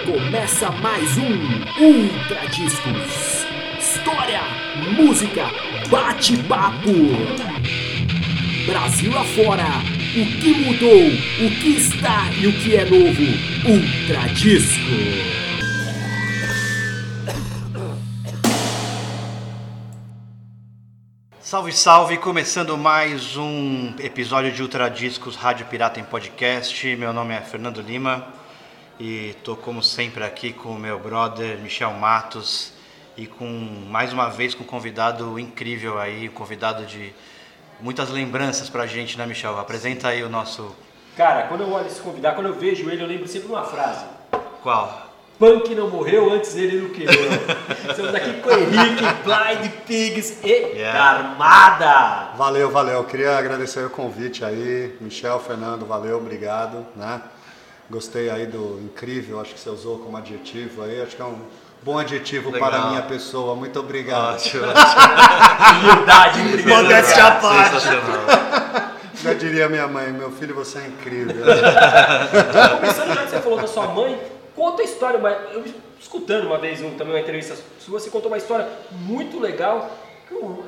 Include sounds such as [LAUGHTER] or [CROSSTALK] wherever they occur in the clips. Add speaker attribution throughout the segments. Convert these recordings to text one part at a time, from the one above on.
Speaker 1: Começa mais um Ultra Discos. História, música, bate-papo. Brasil afora, o que mudou, o que está e o que é novo. Ultra Disco.
Speaker 2: Salve, salve! Começando mais um episódio de Ultra Discos Rádio Pirata em Podcast. Meu nome é Fernando Lima e tô como sempre aqui com o meu brother Michel Matos e com mais uma vez com um convidado incrível aí, um convidado de muitas lembranças pra gente, né, Michel? Apresenta aí o nosso.
Speaker 3: Cara, quando eu olho esse convidado, quando eu vejo ele, eu lembro sempre de uma frase.
Speaker 2: Qual?
Speaker 3: Punk não morreu, antes ele não quebrou. Estamos aqui com o Henrique, Blind Pigs e
Speaker 2: Yeah.
Speaker 3: Armada.
Speaker 4: Valeu, valeu. Queria agradecer o convite aí, Michel, Fernando, valeu, obrigado, né? Gostei aí do incrível, acho que você usou como adjetivo aí, acho que é um bom adjetivo
Speaker 2: Legal.
Speaker 4: para a minha pessoa. Muito obrigado.
Speaker 2: Ótimo, [LAUGHS]
Speaker 3: Humildade em primeiro
Speaker 4: Modéstia à parte.
Speaker 2: sensacional.
Speaker 4: Já diria minha mãe, meu filho, você é incrível. [LAUGHS]
Speaker 3: Começando já que você falou da sua mãe, conta a história, mas eu escutando uma vez um, também uma entrevista sua, você contou uma história muito legal.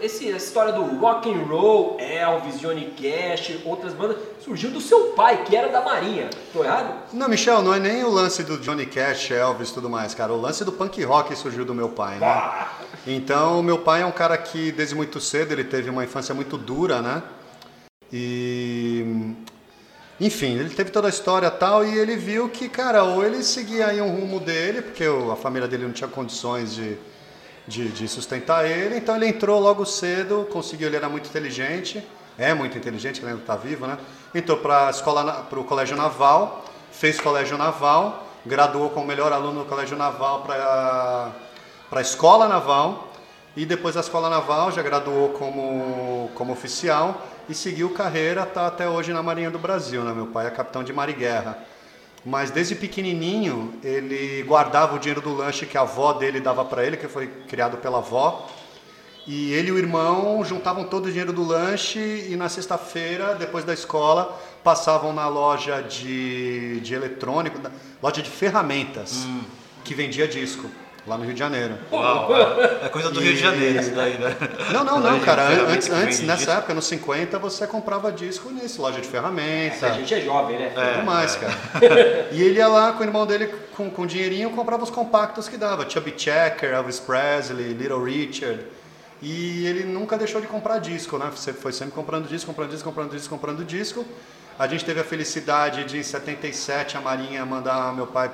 Speaker 3: Esse, essa história do rock and roll, Elvis, Johnny Cash, outras bandas, surgiu do seu pai, que era da Marinha. Tô errado?
Speaker 4: Não, Michel, não é nem o lance do Johnny Cash, Elvis e tudo mais, cara. O lance do punk rock surgiu do meu pai, né? Então, meu pai é um cara que desde muito cedo ele teve uma infância muito dura, né? E enfim, ele teve toda a história tal e ele viu que, cara, ou ele seguia aí um rumo dele, porque a família dele não tinha condições de, de, de sustentar ele, então ele entrou logo cedo, conseguiu, ele era muito inteligente, é muito inteligente, ele ainda está vivo, né? Entrou para o colégio naval, fez colégio naval, graduou como melhor aluno no colégio naval para a escola naval e depois da escola naval já graduou como, como oficial e seguiu carreira tá até hoje na Marinha do Brasil, né? Meu pai é capitão de mar e guerra. Mas desde pequenininho ele guardava o dinheiro do lanche que a avó dele dava para ele, que foi criado pela avó. E ele e o irmão juntavam todo o dinheiro do lanche e na sexta-feira, depois da escola, passavam na loja de, de eletrônico, loja de ferramentas, que vendia disco, lá no Rio de Janeiro.
Speaker 2: Uau, é coisa do Rio de Janeiro isso daí, né?
Speaker 4: Não, não, não, cara.
Speaker 2: ferramentas
Speaker 4: Antes, antes nessa
Speaker 2: disco.
Speaker 4: época, nos 50, você comprava disco nisso, loja de ferramenta.
Speaker 3: A gente é jovem, né?
Speaker 2: É.
Speaker 4: Tudo mais, cara. [LAUGHS] E ele ia lá com o irmão dele com, com dinheirinho comprava os compactos que dava. Chubby Checker, Elvis Presley, Little Richard. E ele nunca deixou de comprar disco, né? Você foi sempre comprando disco, comprando disco, comprando disco, comprando disco. A gente teve a felicidade de, em 77, a Marinha mandar meu pai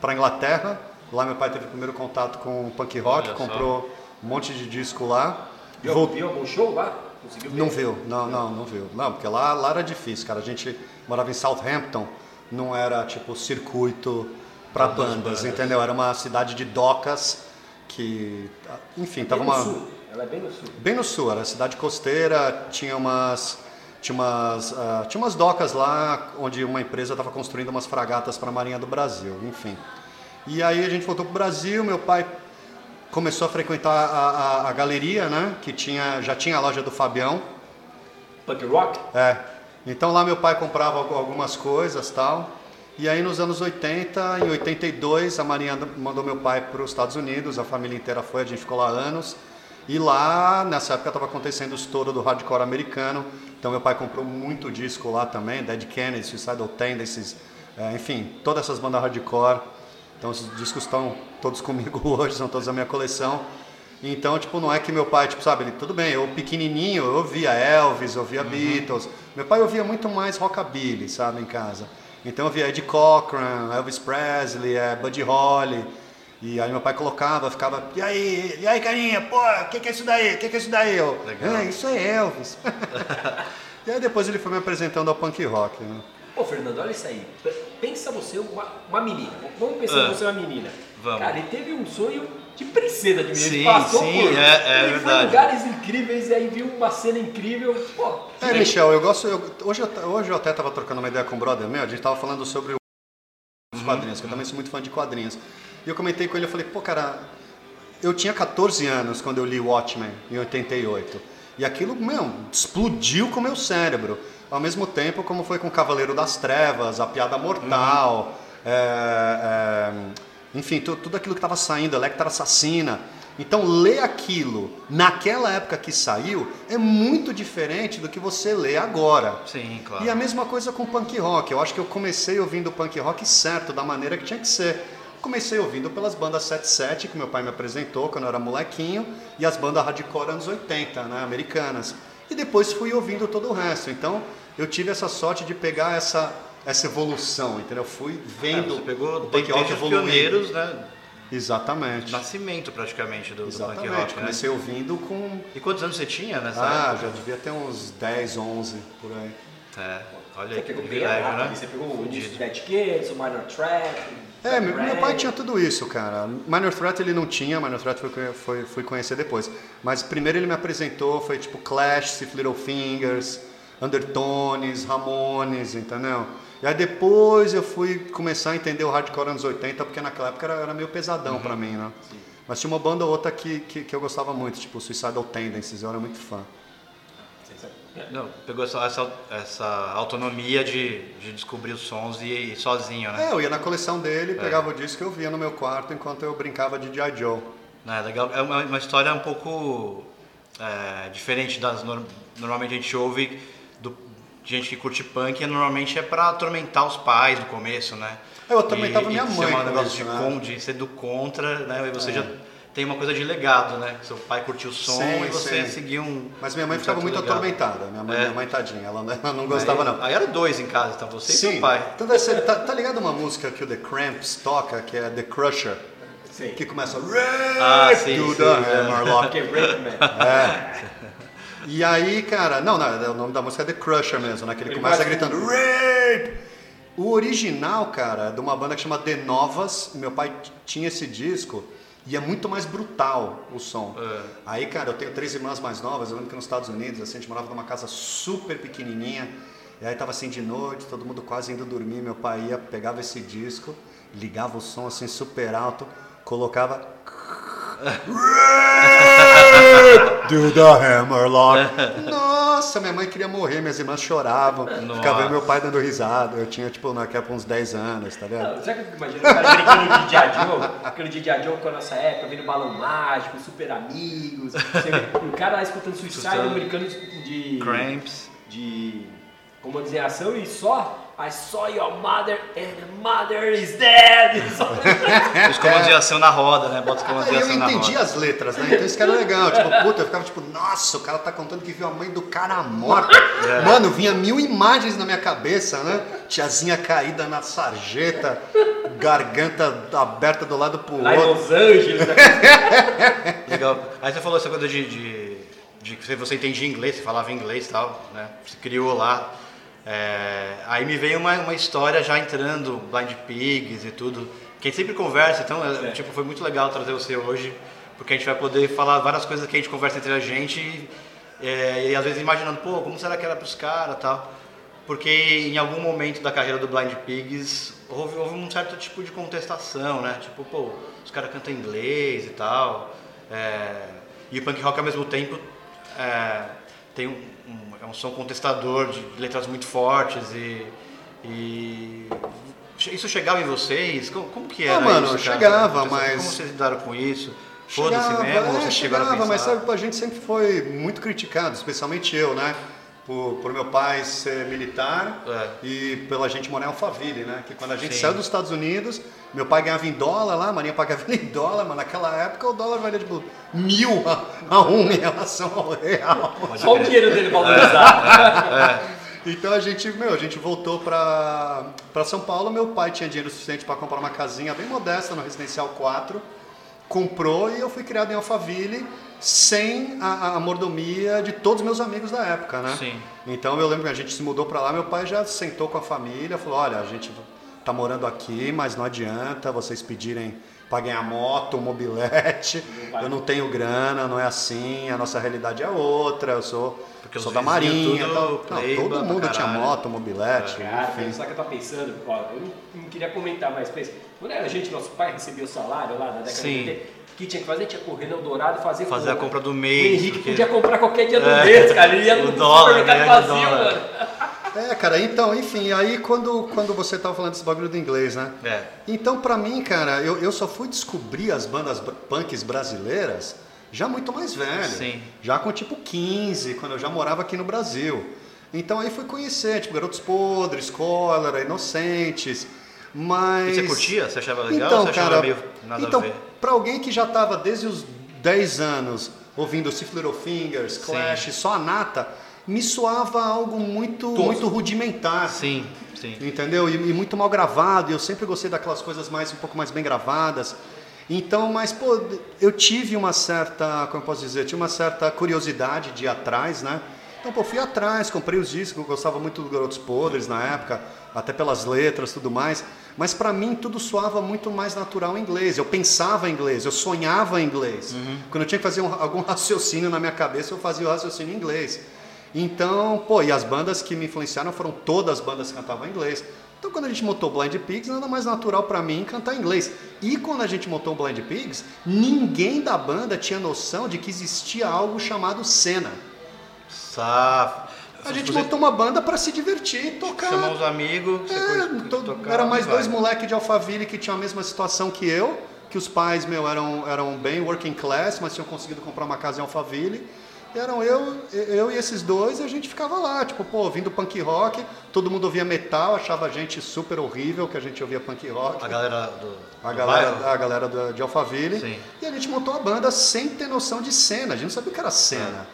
Speaker 4: para Inglaterra. Lá meu pai teve o primeiro contato com o punk rock,
Speaker 2: Olha só.
Speaker 4: comprou um monte de disco lá.
Speaker 3: Viu, viu algum show lá? Conseguiu ver?
Speaker 4: não viu, não, não, não viu. Não, porque lá, lá era difícil, cara. A gente morava em Southampton, não era tipo circuito para bandas,
Speaker 2: bandas.
Speaker 4: entendeu? Era uma cidade de docas que, enfim, tava uma
Speaker 3: sul. Ela é bem no sul.
Speaker 4: bem no sul, era cidade costeira, tinha umas tinha umas, ah, tinha umas docas lá onde uma empresa estava construindo umas fragatas para a Marinha do Brasil, enfim. E aí a gente voltou para o Brasil, meu pai começou a frequentar a, a, a galeria, né? Que tinha, já tinha a loja do Fabião,
Speaker 3: Punk rock?
Speaker 4: é. Então lá meu pai comprava algu- algumas coisas tal. E aí nos anos 80, em 82, a Marinha mandou meu pai para os Estados Unidos, a família inteira foi, a gente ficou lá anos. E lá, nessa época, estava acontecendo o estouro do hardcore americano. Então meu pai comprou muito disco lá também, Dead Kennedy, Suicidal Tendencies, é, enfim, todas essas bandas hardcore. Então esses discos estão todos [LAUGHS] comigo hoje, são todos da minha coleção. Então, tipo, não é que meu pai, tipo, sabe, ele, tudo bem, eu pequenininho, eu ouvia Elvis, eu ouvia Beatles. Meu pai ouvia muito mais rockabilly, sabe, em casa. Então eu via Eddie Cochran, Elvis Presley, eh, Buddy Holly. E aí meu pai colocava, ficava, e aí, e aí, carinha, pô, o que, que é isso daí? O que, que é isso daí? Eu,
Speaker 2: Legal.
Speaker 4: "É, isso é Elvis. [LAUGHS] e aí depois ele foi me apresentando ao punk rock, né?
Speaker 3: Ô, Fernando, olha isso aí. Pensa você uma, uma menina. Vamos pensar
Speaker 2: Ah.
Speaker 3: você uma menina.
Speaker 2: Vamos.
Speaker 3: Cara, ele teve um sonho de princesa de menino.
Speaker 2: Sim,
Speaker 3: ele passou
Speaker 2: sim,
Speaker 3: por...
Speaker 2: é- é
Speaker 3: ele foi
Speaker 2: verdade.
Speaker 3: em lugares incríveis e aí viu uma cena incrível. Pô,
Speaker 4: É, Michel, eu gosto. eu- hoje, eu, hoje eu até estava trocando uma ideia com um brother meu, a gente estava falando sobre os quadrinhos, que eu também sou muito fã de quadrinhos. E eu comentei com ele, eu falei, pô, cara, eu tinha 14 anos quando eu li Watchmen, em 88. E aquilo, meu, explodiu com o meu cérebro. Ao mesmo tempo, como foi com Cavaleiro das Trevas, A Piada Mortal, é, é, enfim, tu- tudo aquilo que estava saindo, Electra Assassina. Então, ler aquilo naquela época que saiu é muito diferente do que você lê agora.
Speaker 2: Sim, claro.
Speaker 4: E a mesma coisa com punk rock. Eu acho que eu comecei ouvindo punk rock certo, da maneira que tinha que ser. Comecei ouvindo pelas bandas 77, que meu pai me apresentou quando eu era molequinho, e as bandas hardcore anos 80, né, americanas. E depois fui ouvindo todo o resto. Então, eu tive essa sorte de pegar essa, essa evolução, entendeu? Fui
Speaker 2: É,
Speaker 4: vendo
Speaker 2: você pegou
Speaker 4: o punk rock evoluindo.
Speaker 2: pioneiros, né?
Speaker 4: Exatamente.
Speaker 2: Nascimento praticamente do, do punk
Speaker 4: Exatamente.
Speaker 2: rock, né?
Speaker 4: Comecei ouvindo com...
Speaker 2: E quantos anos você tinha nessa
Speaker 4: Ah,
Speaker 2: época?
Speaker 4: já devia ter uns 10, 11, por aí.
Speaker 2: É, olha
Speaker 3: Você
Speaker 2: aí que
Speaker 3: pegou bem rápido,
Speaker 2: né?
Speaker 3: você pegou o Dead Kids, o Minor Threat.
Speaker 4: É, meu, meu pai tinha tudo isso, cara. Minor Threat ele não tinha, Minor Threat foi, foi, fui conhecer depois. Mas primeiro ele me apresentou, foi tipo Clash, Sif Little Fingers, Undertones, Ramones, entendeu? E aí depois eu fui começar a entender o hardcore anos 80, porque naquela época era, era meio pesadão pra mim, né? Mas tinha uma banda ou outra que, que, que eu gostava muito, tipo Suicidal Tendencies, eu era muito fã.
Speaker 2: Não, pegou essa, essa, essa autonomia de, de descobrir os sons e ir sozinho, né?
Speaker 4: É, eu ia na coleção dele, pegava o disco e eu via no meu quarto enquanto eu brincava de G.I. Joe.
Speaker 2: É, legal. É uma, uma história um pouco é, diferente das nor- normalmente a gente ouve do, de gente que curte punk, e normalmente é pra atormentar os pais no começo, né?
Speaker 4: Eu atormentava
Speaker 2: E-
Speaker 4: minha
Speaker 2: e
Speaker 4: mãe
Speaker 2: ser um negócio
Speaker 4: isso,
Speaker 2: de,
Speaker 4: né?
Speaker 2: de ser do contra, né? E você
Speaker 4: É.
Speaker 2: já tem uma coisa de legado, né? Seu pai curtiu o som
Speaker 4: Sim,
Speaker 2: e você
Speaker 4: sim.
Speaker 2: seguiu um.
Speaker 4: Mas minha mãe
Speaker 2: um
Speaker 4: ficava muito
Speaker 2: legado.
Speaker 4: atormentada. Minha mãe,
Speaker 2: É.
Speaker 4: minha mãe tadinha, ela não, ela não gostava
Speaker 2: aí,
Speaker 4: não.
Speaker 2: Aí era dois em casa, então você e
Speaker 4: Sim,
Speaker 2: seu pai.
Speaker 4: então ser- tá, tá ligado uma música que o The Cramps toca, que é The Crusher?
Speaker 3: Sei.
Speaker 4: Que começa
Speaker 2: Ah, sim,
Speaker 4: do
Speaker 2: sim,
Speaker 4: the
Speaker 2: é.
Speaker 3: Rape Man.
Speaker 4: E aí, cara, não, não, o nome da música é The Crusher mesmo, né? Que ele
Speaker 3: Ele
Speaker 4: começa gritando Rape! O original, cara, é de uma banda que chama The Novas. Meu pai tinha esse disco e é muito mais brutal o som.
Speaker 2: É.
Speaker 4: Aí, cara, eu tenho três irmãs mais novas. Eu lembro que nos Estados Unidos, assim, a gente morava numa casa super pequenininha. E aí tava assim de noite, todo mundo quase indo dormir. Meu pai ia, pegava esse disco, ligava o som assim super alto, colocava. Do the Hammerlock. Nossa, minha mãe queria morrer, minhas irmãs choravam.
Speaker 2: Nossa.
Speaker 4: Ficava e meu pai dando risada. Eu tinha, tipo, naquela época uns 10 anos, tá vendo?
Speaker 3: Não, Sabe o que eu imagino? O cara brincando de Dia Joe, aquele de Dia Joe com a nossa época, vendo balão mágico, super amigos. Você vê o cara lá escutando Suicide, brincando de.
Speaker 2: Cramps.
Speaker 3: De. Como dizer, ação e só. I saw your mother and mother is dead.
Speaker 2: Os comandos de ação na roda, né? Bota os comandos de
Speaker 4: Aí eu
Speaker 2: ação na
Speaker 4: entendi
Speaker 2: roda.
Speaker 4: as letras, né? Então isso que era legal. Tipo, puta, eu ficava tipo, nossa, o cara tá contando que viu a mãe do cara morta.
Speaker 2: É.
Speaker 4: Mano, vinha mil imagens na minha cabeça, né? Tiazinha caída na sarjeta, garganta aberta do lado pro
Speaker 3: Lá em
Speaker 4: outro.
Speaker 3: Los Angeles. né? [LAUGHS]
Speaker 2: Legal. Aí você falou essa coisa de, de, de que você entendia inglês, você falava inglês e tal, né? Você criou lá. É, aí me veio uma, uma história já entrando, Blind Pigs e tudo. Que a gente sempre conversa, então é, tipo, foi muito legal trazer você hoje, porque a gente vai poder falar várias coisas que a gente conversa entre a gente e, é, e às vezes imaginando, pô, como será que era pros caras e tal. Porque em algum momento da carreira do Blind Pigs houve, houve um certo tipo de contestação, né? Tipo, pô, os caras cantam inglês e tal. é, e o punk rock ao mesmo tempo é, tem é um som contestador de letras muito fortes e, e isso chegava em vocês? Como, como que era
Speaker 4: Ah, mano,
Speaker 2: isso,
Speaker 4: chegava,
Speaker 2: Como
Speaker 4: mas-
Speaker 2: vocês lidaram com isso? Foda-se
Speaker 4: Chegava,
Speaker 2: mesmo?
Speaker 4: é,
Speaker 2: vocês chegaram a
Speaker 4: chegava, mas
Speaker 2: pensar?
Speaker 4: sabe, a gente sempre foi muito criticado, especialmente eu, né? Por, por meu pai ser militar
Speaker 2: É.
Speaker 4: e pela gente morar em Alphaville, né? Que quando a gente
Speaker 2: Sim.
Speaker 4: saiu dos Estados Unidos, meu pai ganhava em dólar lá, a Marinha pagava em dólar, mas naquela época o dólar valia tipo mil a, a um em relação ao real.
Speaker 3: Só o dinheiro dele valorizado. [LAUGHS]
Speaker 4: Então a gente, meu, a gente voltou pra, pra São Paulo. Meu pai tinha dinheiro suficiente para comprar uma casinha bem modesta no Residencial 4. Comprou e eu fui criado em Alphaville sem a, a mordomia de todos os meus amigos da época, né?
Speaker 2: Sim.
Speaker 4: Então eu lembro que a gente se mudou pra lá, meu pai já sentou com a família, falou: olha, a gente tá morando aqui, mas não adianta vocês pedirem para ganhar moto, um mobilete. Eu não tenho grana, não é assim, a nossa realidade é outra, eu sou,
Speaker 2: Porque
Speaker 4: sou da Marinha.
Speaker 2: tudo
Speaker 4: tal. Não, todo mundo tinha moto, mobilete,
Speaker 3: Cara,
Speaker 4: enfim.
Speaker 3: sabe o que eu tô pensando? Ó, eu não, queria comentar, mas pensa, quando era a gente, nosso pai recebia o salário lá na década
Speaker 2: Sim.
Speaker 3: de 80, o que tinha que fazer? Tinha que correr no Eldorado e fazer
Speaker 2: Fazer a compra do
Speaker 3: O
Speaker 2: mês.
Speaker 3: Henrique
Speaker 2: porque-
Speaker 3: podia comprar qualquer dia do
Speaker 2: É.
Speaker 3: mês, cara. Ele ia [LAUGHS]
Speaker 2: O
Speaker 3: no
Speaker 2: dólar,
Speaker 3: supermercado
Speaker 2: de
Speaker 3: vazio,
Speaker 2: dólar.
Speaker 3: mano.
Speaker 4: É, cara, então, enfim, aí quando, quando você tava falando desse bagulho do inglês, né?
Speaker 2: É.
Speaker 4: Então, pra mim, cara, eu, eu só fui descobrir as bandas punks brasileiras já muito mais velho.
Speaker 2: Sim.
Speaker 4: Já com tipo 15, quando eu já morava aqui no Brasil. Então aí fui conhecer, tipo, Garotos Podres, Cólera, Inocentes, mas...
Speaker 2: E você curtia? Você achava legal
Speaker 4: Então,
Speaker 2: ou você achava
Speaker 4: cara,
Speaker 2: meio nada
Speaker 4: então,
Speaker 2: a ver?
Speaker 4: pra alguém que já tava desde os 10 anos ouvindo Sif Little Fingers, Clash, só a nata, me soava algo muito, muito rudimentar.
Speaker 2: Sim, sim.
Speaker 4: Entendeu? E, e muito mal gravado. Eu sempre gostei daquelas coisas mais um pouco mais bem gravadas. Então, mas pô, eu tive uma certa, como eu posso dizer, tinha uma certa curiosidade de ir atrás, né? Então, pô, fui atrás, comprei os discos, eu gostava muito do Garotos Podres na época, até pelas letras, tudo mais. Mas pra mim tudo soava muito mais natural em inglês. Eu pensava em inglês, eu sonhava em inglês. Quando eu tinha que fazer um- algum [LAUGHS] raciocínio na minha cabeça, eu fazia o raciocínio em inglês. Então, pô, e as bandas que me influenciaram foram todas as bandas que cantavam em inglês. Então, quando a gente montou Blind Pigs, nada mais natural pra mim cantar em inglês. E quando a gente montou Blind Pigs, ninguém da banda tinha noção de que existia algo chamado cena.
Speaker 2: Safo.
Speaker 4: A gente
Speaker 2: Você
Speaker 4: montou uma banda pra se divertir tocar.
Speaker 2: chamou os amigos,
Speaker 4: É, to-
Speaker 2: tocar,
Speaker 4: era mais dois moleques de Alphaville que tinham a mesma situação que eu, que os pais, meu, eram, eram bem working class, mas tinham conseguido comprar uma casa em Alphaville. Eram eu, eu e esses dois, e a gente ficava lá, tipo, pô, ouvindo punk rock, todo mundo ouvia metal, achava a gente super horrível que a gente ouvia punk rock.
Speaker 2: A galera do,
Speaker 4: A
Speaker 2: do
Speaker 4: galera,
Speaker 2: bairro?
Speaker 4: a galera da- de Alphaville.
Speaker 2: Sim.
Speaker 4: E a gente montou a banda sem ter noção de cena. A gente não sabia o que era cena.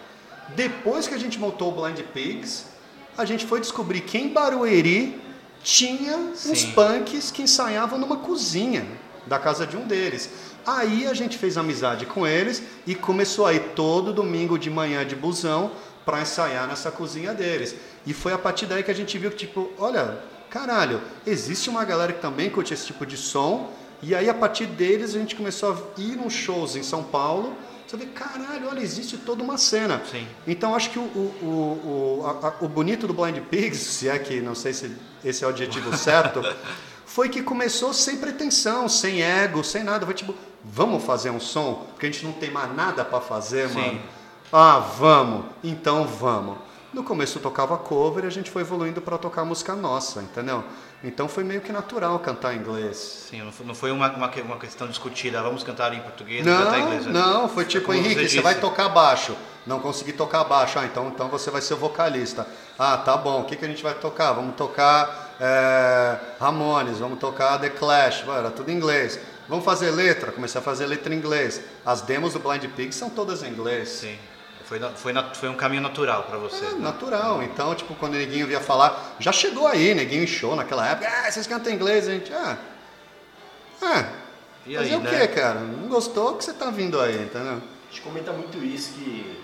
Speaker 4: Depois que a gente montou o Blind Pigs, a gente foi descobrir que em Barueri tinha uns
Speaker 2: Sim.
Speaker 4: punks que ensaiavam numa cozinha da casa de um deles. Aí a gente fez amizade com eles e começou a ir todo domingo de manhã de busão para ensaiar nessa cozinha deles. E foi a partir daí que a gente viu que, tipo, olha, caralho, existe uma galera que também curte esse tipo de som. E aí, a partir deles, a gente começou a ir nos shows em São Paulo. Você vê, caralho, olha, existe toda uma cena.
Speaker 2: Sim.
Speaker 4: Então, acho que o, o, o, a- a- o bonito do Blind Pigs, [LAUGHS] se é que, não sei se esse é o adjetivo certo, [LAUGHS] foi que começou sem pretensão, sem ego, sem nada. Foi tipo, vamos fazer um som? Porque a gente não tem mais nada para fazer,
Speaker 2: Sim.
Speaker 4: mano. Ah, vamos. Então vamos. No começo eu tocava cover e a gente foi evoluindo para tocar música nossa, entendeu? Então foi meio que natural cantar em inglês.
Speaker 2: Sim, não foi, não uma, uma, uma questão discutida, vamos cantar em português, vamos cantar em
Speaker 4: Não,
Speaker 2: inglês. né?
Speaker 4: não, foi tipo,
Speaker 2: como
Speaker 4: Henrique, você,
Speaker 2: disse.
Speaker 4: vai tocar baixo. Não consegui tocar baixo. Ah, então, então você vai ser o vocalista. Ah, tá bom. O que, que a gente vai tocar? Vamos tocar é, Ramones, vamos tocar The Clash. Era tudo em inglês. Vamos fazer letra? Comecei a fazer letra em inglês. As demos do Blind Pig são todas em inglês.
Speaker 2: Sim. Foi, foi, foi um caminho natural para você.
Speaker 4: É,
Speaker 2: né?
Speaker 4: natural. Então, tipo, quando o neguinho via falar, já chegou aí, neguinho em show naquela época. Ah, vocês cantam inglês, a gente. Ah. Ah.
Speaker 2: E
Speaker 4: Fazer
Speaker 2: aí,
Speaker 4: o
Speaker 2: né?
Speaker 4: quê, cara? Não gostou? Que você tá vindo aí, entendeu?
Speaker 3: A gente comenta muito isso, que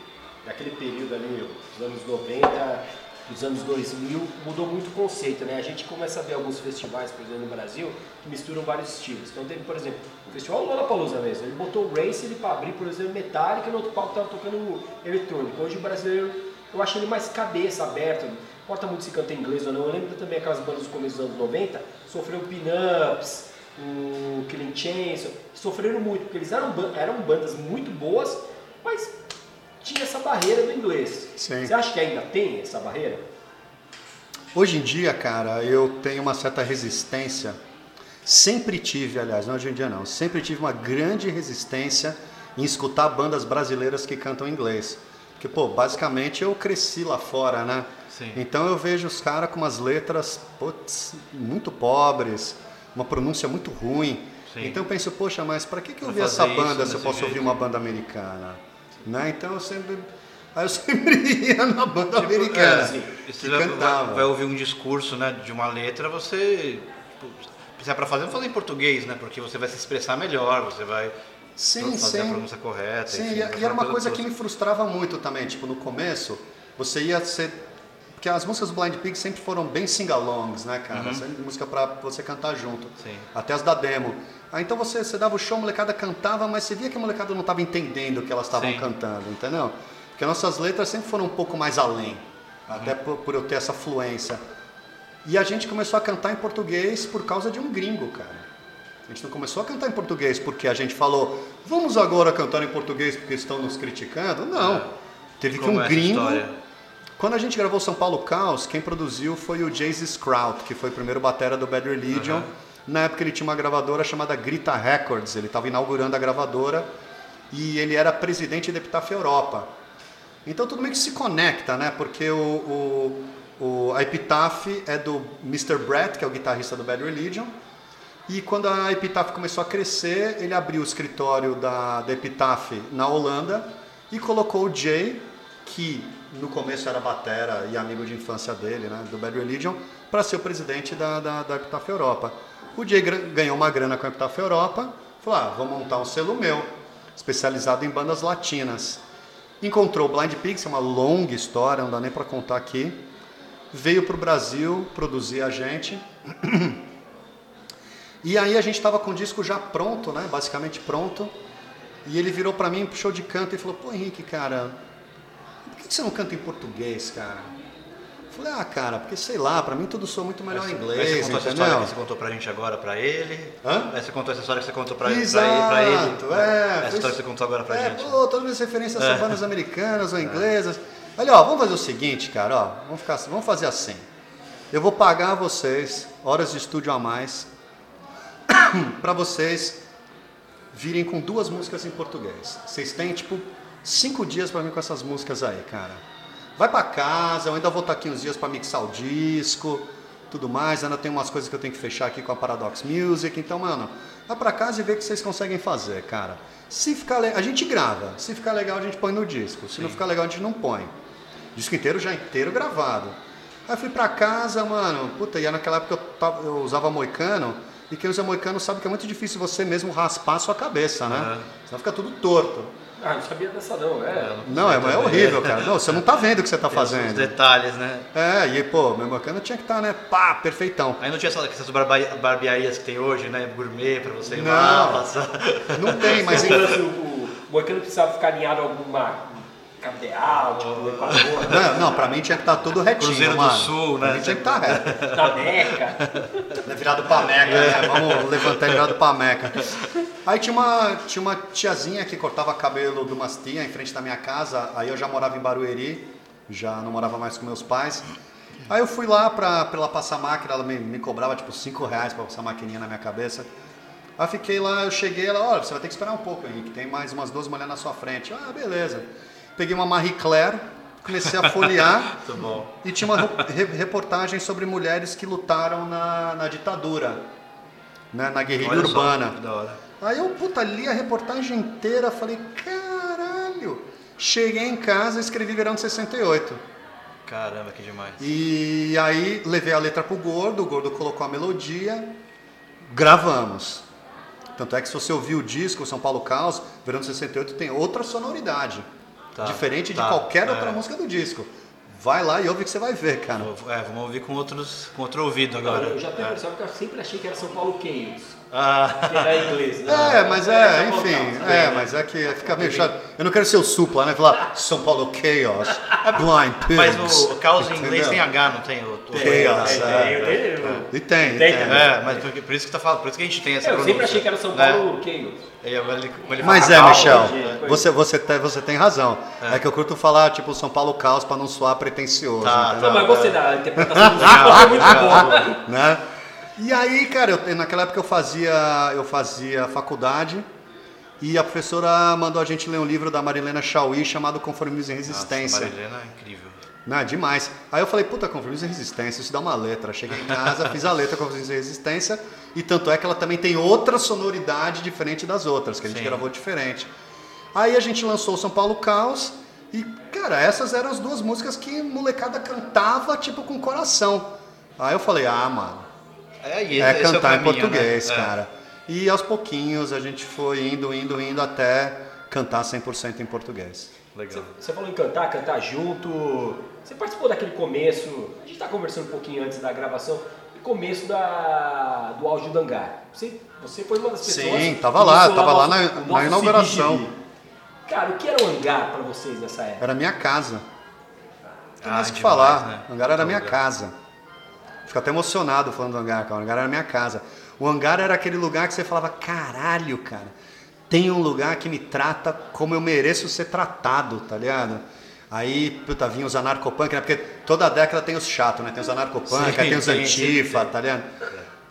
Speaker 3: naquele período ali, dos anos 90, dos anos 2000, mudou muito o conceito, né? A gente começa a ver alguns festivais, por exemplo, no Brasil, que misturam vários estilos. Então teve, por exemplo, o festival Lollapalooza mesmo, ele botou o Race ele para abrir, por exemplo, Metallica, e no outro palco tava tocando eletrônico. Hoje o brasileiro, eu acho ele mais cabeça aberta, não importa muito se canta em inglês ou não. Eu lembro também aquelas bandas do começo dos anos 90, sofreu pin-ups, o Killing Chainsaw, sofreram muito, porque eles eram, eram bandas muito boas, mas tinha essa barreira do inglês.
Speaker 4: Sim.
Speaker 3: Você acha que ainda tem essa barreira?
Speaker 4: Hoje em dia, cara, eu tenho uma certa resistência. Sempre tive, aliás, não hoje em dia não. Sempre tive uma grande resistência em escutar bandas brasileiras que cantam inglês. Porque, pô, basicamente eu cresci lá fora, né?
Speaker 2: Sim.
Speaker 4: Então eu vejo os caras com umas letras, putz, muito pobres, uma pronúncia muito ruim.
Speaker 2: Sim.
Speaker 4: Então eu penso, poxa, mas pra que, que eu ouvir essa
Speaker 2: isso
Speaker 4: banda se eu posso ouvir uma banda americana? Né? Então eu sempre. Aí eu [LAUGHS] sempre ia na banda americana.
Speaker 2: É,
Speaker 3: sim.
Speaker 4: que
Speaker 2: você vai,
Speaker 4: cantava.
Speaker 2: vai- vai ouvir um discurso né, de uma letra, você. tipo, Se é pra fazer, fazer em português, né? Porque você vai se expressar melhor, você vai
Speaker 4: Sim,
Speaker 2: fazer a
Speaker 4: sim.
Speaker 2: pronúncia correta.
Speaker 4: Sim,
Speaker 2: enfim,
Speaker 4: e, e era uma coisa que me frustrava muito também. Tipo, no começo, você ia ser. Porque as músicas do Blind Pig sempre foram bem sing-alongs, né, cara? Sempre música pra você cantar junto.
Speaker 2: Uhum. Sim.
Speaker 4: Até as da demo. Aí então você, você dava o show, a molecada cantava, mas você via que a molecada não estava entendendo o que elas estavam cantando, entendeu? Porque nossas letras sempre foram um pouco mais além.
Speaker 2: Uhum.
Speaker 4: Até por, por eu ter essa fluência. E a gente começou a cantar em português por causa de um gringo, cara. A gente não começou a cantar em português porque a gente falou, vamos agora cantar em português porque estão nos criticando. Não. Teve que
Speaker 2: Como
Speaker 4: um
Speaker 2: é
Speaker 4: gringo.
Speaker 2: história?
Speaker 4: Quando a gente gravou São Paulo Caos, quem produziu foi o Jace Sprout, que foi o primeiro batera do Bad Religion.
Speaker 2: Aham.
Speaker 4: Na época ele tinha uma gravadora chamada Grita Records, ele estava inaugurando a gravadora e ele era presidente da Epitaph Europa. Então tudo meio que se conecta, né? Porque o, o, o- a Epitaph é do Mr. Brett, que é o guitarrista do Bad Religion. E quando a Epitaph começou a crescer, ele abriu o escritório da, da Epitaph na Holanda e colocou o Jay, que no começo era batera e amigo de infância dele, né, do Bad Religion, para ser o presidente da, da, da Epitaph Europa. O gra- ganhou uma grana com a Epitaph Europa, falou, ah, vou montar um selo meu, especializado em bandas latinas. Encontrou o Blind Pigs, é uma longa história, não dá nem para contar aqui. Veio para o Brasil produzir a gente. [CLEARS THROAT] E aí a gente estava com o disco já pronto, né? Basicamente pronto. E ele virou para mim, puxou de canto e falou: Pô, Henrique, cara, por que você não canta em português, cara? Eu falei: Ah, cara, porque sei lá, para mim tudo soa muito melhor em
Speaker 2: Aí você
Speaker 4: inglês,
Speaker 2: contou essa história
Speaker 4: entendeu?
Speaker 2: que você contou pra gente agora pra ele.
Speaker 4: Hã?
Speaker 2: Aí você contou essa história que você contou pra, pra, ele-
Speaker 4: Exato,
Speaker 2: pra ele.
Speaker 4: é.
Speaker 2: Essa
Speaker 4: foi
Speaker 2: história que você contou agora pra
Speaker 4: é,
Speaker 2: gente.
Speaker 4: pô, todas as referências são bandas americanas ou inglesas. Olha, ó, vamos fazer o seguinte, cara, ó, vamos, ficar, vamos fazer assim. Eu vou pagar vocês horas de estúdio a mais [COUGHS] para vocês virem com duas músicas em português. Vocês têm, tipo, cinco dias para vir com essas músicas aí, cara. Vai para casa, eu ainda vou estar aqui uns dias para mixar o disco, tudo mais. Ainda tem umas coisas que eu tenho que fechar aqui com a Paradox Music. Então, mano, vai para casa e vê o que vocês conseguem fazer, cara. Se ficar le... a gente grava. Se ficar legal, a gente põe no disco. Se não ficar legal, a gente não põe. Disco inteiro já inteiro gravado. Aí fui pra casa, mano. Puta, e naquela época eu, tava- eu usava moicano. E quem usa moicano sabe que é muito difícil você mesmo raspar a sua cabeça, né?
Speaker 2: Aham.
Speaker 4: Senão fica tudo torto.
Speaker 3: Ah, não sabia dessa não, é.
Speaker 4: Não, é, é horrível, cara. Não, você não tá vendo o que você tá
Speaker 2: Tem os
Speaker 4: fazendo.
Speaker 2: detalhes, né?
Speaker 4: É, e pô, meu moicano tinha que estar, né? Pá, perfeitão.
Speaker 2: Aí não tinha essa- essas barbearias que tem hoje, né? Gourmet pra você ir
Speaker 4: Não.
Speaker 2: lá, passar.
Speaker 4: Não tem, mas. [LAUGHS]
Speaker 3: O, o Moicano precisava ficar alinhado a alguma cadeal, tipo, no Equador,
Speaker 4: Não, não, pra mim tinha que estar tudo retinho,
Speaker 2: Cruzeiro do
Speaker 4: mano.
Speaker 2: Sul,
Speaker 4: Pra
Speaker 2: né?
Speaker 4: mim tinha que estar reto.
Speaker 3: na Meca.
Speaker 4: Né, Virado pra Meca, né? Vamos levantar e virado pra Meca. Aí tinha uma, tinha uma tiazinha que cortava cabelo de umas tia em frente da minha casa. Aí eu já morava em Barueri, já não morava mais com meus pais. Aí eu fui lá pra, pra ela passar máquina, ela me, me cobrava tipo 5 reais pra passar a maquininha na minha cabeça. Aí eu fiquei lá, eu cheguei, ela, olha, você vai ter que esperar um pouco, Henrique, tem mais umas duas mulheres na sua frente. Ah, beleza. Peguei uma Marie Claire, comecei a folhear. [LAUGHS] E tinha uma re- reportagem sobre mulheres que lutaram na, na ditadura, né, na guerrilha
Speaker 2: Olha só,
Speaker 4: urbana.
Speaker 2: hora.
Speaker 4: Aí eu, puta, li a reportagem inteira, falei, caralho. Cheguei em casa, escrevi Verão de 68.
Speaker 2: Caramba, que demais.
Speaker 4: E aí levei a letra pro Gordo, o Gordo colocou a melodia, gravamos. Tanto é que se você ouvir o disco, São Paulo Caos, Verão de 68 tem outra sonoridade.
Speaker 2: Tá,
Speaker 4: diferente de
Speaker 2: tá,
Speaker 4: qualquer
Speaker 2: é.
Speaker 4: outra música do disco. Vai lá e ouve que você vai ver, cara.
Speaker 2: É, vamos ouvir com, outros, com outro ouvido agora.
Speaker 3: Eu já tenho a
Speaker 2: É.
Speaker 3: impressão que eu sempre achei que era São Paulo Chaos,
Speaker 2: Ah,
Speaker 3: que era inglês. né?
Speaker 4: É, mas é, enfim, é,
Speaker 3: né?
Speaker 4: mas é que fica meio chato. Eu não quero ser o supla, né? Falar São Paulo Chaos, Blind Pigs.
Speaker 2: mas o, caos em inglês tem H, não tem? O, o
Speaker 4: Chaos,
Speaker 3: É,
Speaker 4: é. E tem, e
Speaker 3: Tem
Speaker 4: tem.
Speaker 2: É, mas por, por isso que tá falando, por isso que a gente tem essa
Speaker 3: É, eu sempre
Speaker 2: pronúncia.
Speaker 3: achei que era São
Speaker 2: né?
Speaker 3: Paulo.
Speaker 2: E como ele
Speaker 4: Mas é, Michel,
Speaker 3: gente.
Speaker 4: você, você, tem, você tem razão. É. que eu curto falar, tipo, São Paulo Caos pra não soar pretencioso,
Speaker 2: Tá,
Speaker 4: entendeu?
Speaker 3: Não, mas gostei da interpretação do [LAUGHS] foi muito boa.
Speaker 4: né? E aí, cara, eu, naquela época eu fazia, eu fazia faculdade e a professora mandou a gente ler um livro da Marilena Chauí chamado Conformismo e
Speaker 2: Nossa,
Speaker 4: Resistência.
Speaker 2: Marilena é incrível.
Speaker 4: Não, demais. Aí eu falei, puta, Conformismo e Resistência, isso dá uma letra. Cheguei em casa, fiz a letra Conformismo e Resistência, e tanto é que ela também tem outra sonoridade diferente das outras, que a gente
Speaker 2: Sim.
Speaker 4: gravou diferente. Aí a gente lançou o São Paulo Caos, e, cara, essas eram as duas músicas que molecada cantava, tipo, com coração. Aí eu falei, ah, mano,
Speaker 2: É, e
Speaker 4: é
Speaker 2: esse- esse o
Speaker 4: cantar em
Speaker 2: caminho,
Speaker 4: português,
Speaker 2: né? É.
Speaker 4: cara. E aos pouquinhos a gente foi indo, indo, indo até cantar 100% em português.
Speaker 2: Legal.
Speaker 3: Você falou em cantar, cantar junto. Você participou daquele começo, a gente tá conversando um pouquinho antes da gravação, do começo da, do áudio do hangar. Você, você foi uma das pessoas.
Speaker 4: Sim,
Speaker 3: que
Speaker 4: tava lá, tava lá na- na inauguração.
Speaker 3: Cara, o que era o hangar pra vocês nessa época?
Speaker 4: Era minha casa. Não tem
Speaker 2: Ah,
Speaker 4: mais o que
Speaker 2: demais,
Speaker 4: falar.
Speaker 2: né?
Speaker 4: O hangar era minha casa. Fico até emocionado falando do hangar, cara. O hangar era minha casa. O hangar era aquele lugar que você falava, caralho, cara, tem um lugar que me trata como eu mereço ser tratado, tá ligado? Aí, puta, vinha os anarcopunk, né? Porque toda década tem os chatos, né? Tem os anarcopunk, tem os antifa,
Speaker 2: sim, sim.
Speaker 4: tá ligado?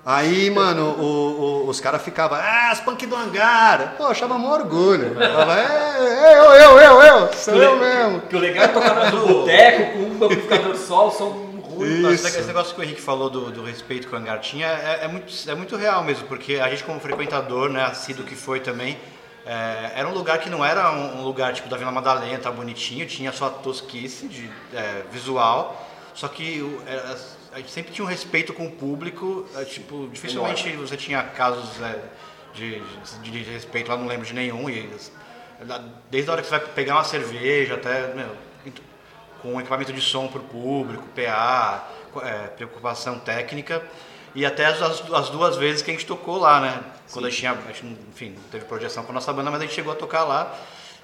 Speaker 4: Aí, mano, o- o- os caras ficavam, ah, as punk do hangar. Pô, achava maior orgulho. Falava, é, eu, eu, eu, eu, sou eu mesmo.
Speaker 3: Que o legal é tocar no [LAUGHS] boteco com um amplificador sol, som ruim.
Speaker 2: Nossa,
Speaker 4: Isso.
Speaker 2: esse negócio que o Henrique falou do, do respeito que o Hangar tinha é, é muito, é muito real mesmo, porque a gente como frequentador, né, assíduo que foi também, é, era um lugar que não era um, um lugar tipo da Vila Madalena, tá bonitinho, tinha só tosquice de é, visual, só que era- a gente sempre tinha um respeito com o público, é, tipo, dificilmente você tinha casos é, de, de, de respeito lá, não lembro de nenhum, e desde a hora que você vai pegar uma cerveja até, meu, com equipamento de som para o público, PA, é, preocupação técnica e até as, as- as duas vezes que a gente tocou lá, né? Quando a gente tinha, a gente, enfim, não teve projeção com a nossa banda, mas a gente chegou a tocar lá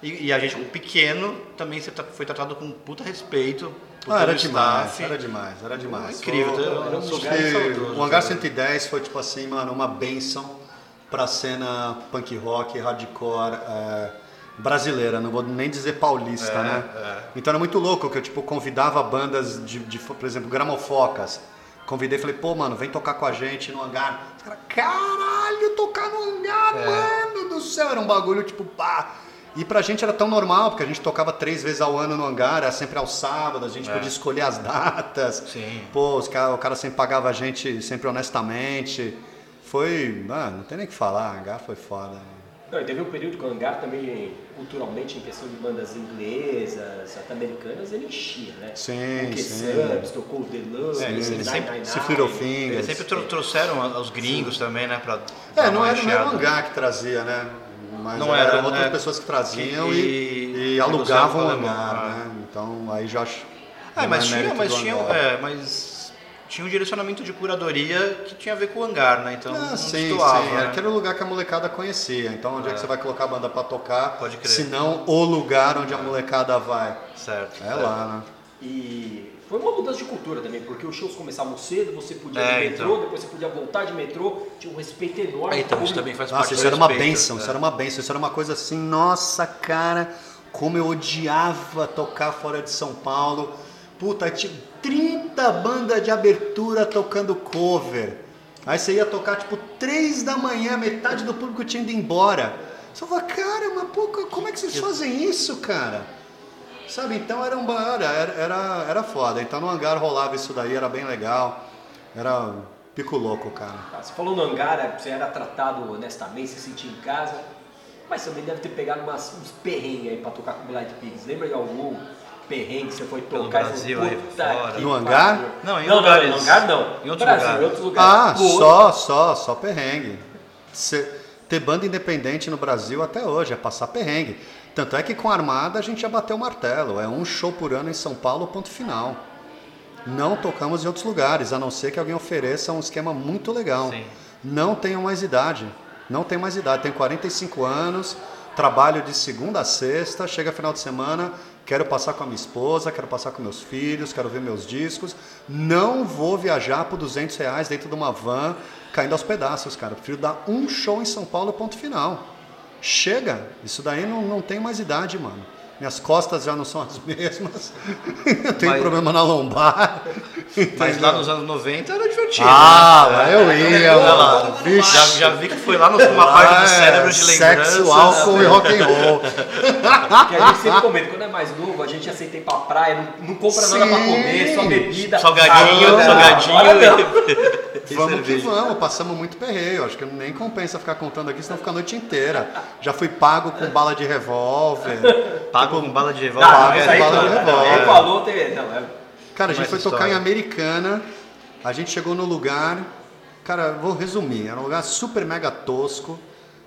Speaker 2: e, e a gente, pequeno, também foi tratado com puta respeito.
Speaker 4: Ah, era demais,
Speaker 2: staff.
Speaker 4: era demais, era demais.
Speaker 2: Incrível,
Speaker 4: Foi-
Speaker 2: era um lugar saudoso,
Speaker 4: o Hangar
Speaker 2: né?
Speaker 4: 110 foi, tipo assim, mano, uma benção pra cena punk rock, hardcore é, brasileira, não vou nem dizer paulista,
Speaker 2: É,
Speaker 4: né?
Speaker 2: é.
Speaker 4: Então era muito louco que eu, tipo, convidava bandas de, de, por exemplo, Gramofocas. Convidei e falei, pô, mano, vem tocar com a gente no hangar. Os caras, caralho, tocar no hangar,
Speaker 2: É.
Speaker 4: mano do céu. Era um bagulho, tipo, pá. E pra gente era tão normal, porque a gente tocava três vezes ao ano no hangar, era sempre aos sábados, a gente
Speaker 2: É.
Speaker 4: podia escolher as datas.
Speaker 2: Sim.
Speaker 4: Pô, os cara, o cara sempre pagava a gente sempre honestamente. Foi, mano, não tem nem o que falar, hangar foi foda.
Speaker 3: Não, e teve um período que o Hangar também, culturalmente, em questão de bandas inglesas, até americanas, ele enchia, né?
Speaker 4: Sim,
Speaker 3: o
Speaker 4: sim.
Speaker 3: Subs, tocou o The Love,
Speaker 2: É, eles- eles sempre- Eles sempre tro- trouxeram a- os gringos também, né? Pra
Speaker 4: É, não era, não era o hangar que trazia, né? Mas
Speaker 2: Não
Speaker 4: eram
Speaker 2: era,
Speaker 4: outras
Speaker 2: né?
Speaker 4: pessoas que traziam
Speaker 2: Que-
Speaker 4: e, e alugavam o hangar,
Speaker 2: ah.
Speaker 4: né? Então aí já acho.
Speaker 2: É,
Speaker 4: não
Speaker 2: mas tinha, mas tinha, é, mas tinha um direcionamento de curadoria que tinha a ver com o hangar, né? Então
Speaker 4: Ah,
Speaker 2: não
Speaker 4: sim,
Speaker 2: destoava,
Speaker 4: sim.
Speaker 2: né?
Speaker 4: Era aquele lugar que a molecada conhecia. Então onde é, que você vai colocar a banda pra tocar?
Speaker 2: Pode crer.
Speaker 4: Se não o lugar onde a molecada vai.
Speaker 2: Certo.
Speaker 4: É lá, né?
Speaker 3: E foi uma mudança de cultura também, porque os shows começavam cedo, você podia ir
Speaker 2: É,
Speaker 3: de metrô,
Speaker 2: então.
Speaker 3: depois você podia voltar de metrô, tinha um respeito enorme.
Speaker 2: É, então, isso também faz
Speaker 4: Nossa,
Speaker 2: parte
Speaker 4: isso
Speaker 2: do
Speaker 4: era uma benção,
Speaker 2: é.
Speaker 4: isso era uma benção, isso era uma coisa assim, nossa cara, como eu odiava tocar fora de São Paulo. Puta, tinha 30 bandas de abertura tocando cover. Aí você ia tocar tipo 3 da manhã, metade do público tinha ido embora. Você fala, cara, mas pô, como é que vocês fazem isso, cara? Sabe, então era um ba- era, era, era foda. Então no hangar rolava isso daí, era bem legal. Era pico louco, cara.
Speaker 3: Ah, Você falou no hangar, é, você era tratado honestamente, se sentia em casa, mas também deve ter pegado umas, uns perrengues aí pra tocar com Blind Pigs. Lembra de algum perrengue que você foi tocar e
Speaker 2: Brasil aí,
Speaker 3: "Puta
Speaker 2: fora."
Speaker 4: No
Speaker 3: pariu"?
Speaker 4: hangar?
Speaker 2: Não, em
Speaker 3: não,
Speaker 2: lugares-
Speaker 3: Não, no hangar não.
Speaker 2: em outros
Speaker 3: Brasil,
Speaker 2: lugares.
Speaker 3: em outros lugares.
Speaker 4: Ah,
Speaker 3: Pô,
Speaker 4: só, só, só perrengue. Cê- ter banda independente no Brasil até hoje é passar perrengue. Tanto é que com a Armada a gente já bateu o martelo. É um show por ano em São Paulo, ponto final. Não tocamos em outros lugares, a não ser que alguém ofereça um esquema muito legal.
Speaker 2: Sim.
Speaker 4: Não tenho mais idade. Não tenho mais idade. Tenho 45 anos, trabalho de segunda a sexta, chega final de semana, quero passar com a minha esposa, quero passar com meus filhos, quero ver meus discos. Não vou viajar por 200 reais dentro de uma van, caindo aos pedaços, cara. Prefiro dar um show em São Paulo, ponto final. Chega! Isso daí não, não tem mais idade, mano. Minhas costas já não são as mesmas. [LAUGHS] Eu tenho
Speaker 2: Mas-
Speaker 4: problema na lombar.
Speaker 2: Mas lá nos anos 90 era divertido.
Speaker 4: Ah,
Speaker 2: né?
Speaker 4: lá eu ia,
Speaker 2: Olha lá. Já, já vi que foi lá numa parte do cérebro de lembrança.
Speaker 4: Sexo, álcool e rock and roll. [LAUGHS]
Speaker 3: Que a gente sempre comenta, quando é mais novo, a gente aceita ir pra praia, não, não compra nada pra
Speaker 4: Sim.
Speaker 3: comer, só bebida.
Speaker 2: Salgadinho,
Speaker 3: Ah,
Speaker 2: salgadinho. [LAUGHS]
Speaker 4: Vamos que vamos, passamos muito perreio. Acho que nem compensa ficar contando aqui, senão fica a noite inteira. Já fui pago com bala de revólver.
Speaker 2: Pago com bala de revólver.
Speaker 3: não,
Speaker 4: é,
Speaker 3: aí
Speaker 4: fala
Speaker 3: não,
Speaker 4: de revólver.
Speaker 3: Ele falou, tem- não, é-
Speaker 4: Cara, a gente foi tocar em. Americana. A gente chegou no lugar. Cara, vou resumir. Era um lugar super mega tosco.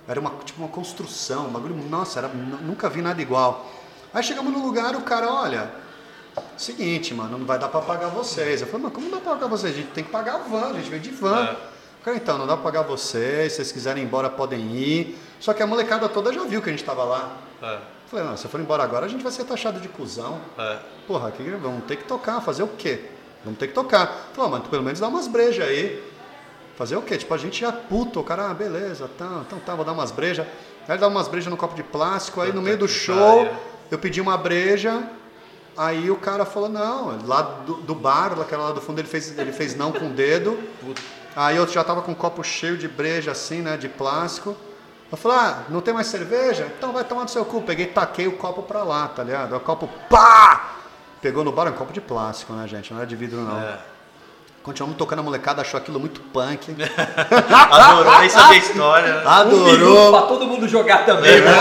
Speaker 4: Era uma, tipo uma construção, um bagulho. Nossa, era, nu- nunca vi nada igual. Aí chegamos no lugar, o cara, olha. Seguinte, mano, não vai dar pra pagar vocês. Eu falei, mas como não dá pra pagar vocês? A gente tem que pagar a van, a gente veio de van.
Speaker 2: É.
Speaker 4: O cara, então, não dá pra pagar vocês, se vocês quiserem ir embora, podem ir. Só que a molecada toda já viu que a gente tava lá.
Speaker 2: É,
Speaker 4: falei, não, se eu for embora agora, a gente vai ser taxado de cuzão.
Speaker 2: é.
Speaker 4: Porra, vamos ter que tocar, fazer o quê? Vamos ter que tocar. Falou, mas pelo menos dá umas brejas aí. Fazer o quê? Tipo, a gente já puto, o cara, ah, beleza, tá, então tá, vou dar umas brejas. Aí ele dá umas brejas no copo de plástico, aí no
Speaker 2: Puta
Speaker 4: meio do show,
Speaker 2: pariu.
Speaker 4: eu pedi uma breja, Aí o cara falou, não, lá do, do bar, aquela lá do fundo, ele fez, ele fez não com o dedo. Aí eu já tava com um copo cheio de breja, assim, né, de plástico. Eu falei, ah, não tem mais cerveja? Então vai tomar no seu cu. Peguei e taquei o copo pra lá, tá ligado? O copo, pá! Pegou no bar, é um copo de plástico, né, gente? Não é de vidro, não.
Speaker 2: É.
Speaker 4: Continuamos tocando, a molecada achou aquilo muito punk. [LAUGHS]
Speaker 2: Adorou, nem sabia a história. né?
Speaker 3: Um
Speaker 4: Adorou,
Speaker 3: pra todo mundo jogar também,
Speaker 2: É.
Speaker 3: né?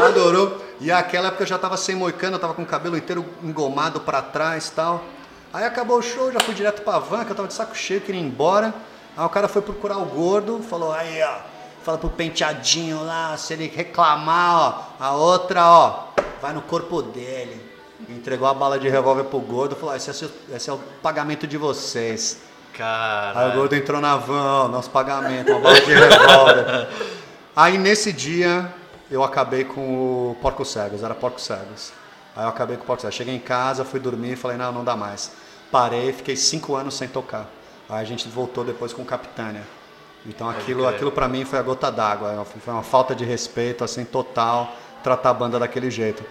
Speaker 3: [LAUGHS]
Speaker 4: adorou. E aquela época eu já tava sem moicano, eu tava com o cabelo inteiro engomado pra trás e tal. Aí acabou o show, já fui direto pra van, que eu tava de saco cheio, queria ir embora. Aí o cara foi procurar o gordo, falou, aí ó, fala pro penteadinho lá, se ele reclamar, ó, a outra, ó, vai no corpo dele. Entregou a bala de revólver pro gordo, falou, "Ah, esse é, seu- esse é o pagamento de vocês. Aí o
Speaker 2: Cara.
Speaker 4: gordo entrou na van, ó, nosso pagamento, uma bala de revólver. [LAUGHS] Aí nesse dia eu acabei com o Porco Cegos, era Porco Cegos. Aí eu acabei com o Porco Cegos. Cheguei em casa, fui dormir e falei, não, não dá mais. Parei, fiquei cinco anos sem tocar. Aí a gente voltou depois com Capitânia. Então aquilo, aquilo pra mim foi a gota d'água, foi uma falta de respeito assim total tratar a banda daquele jeito.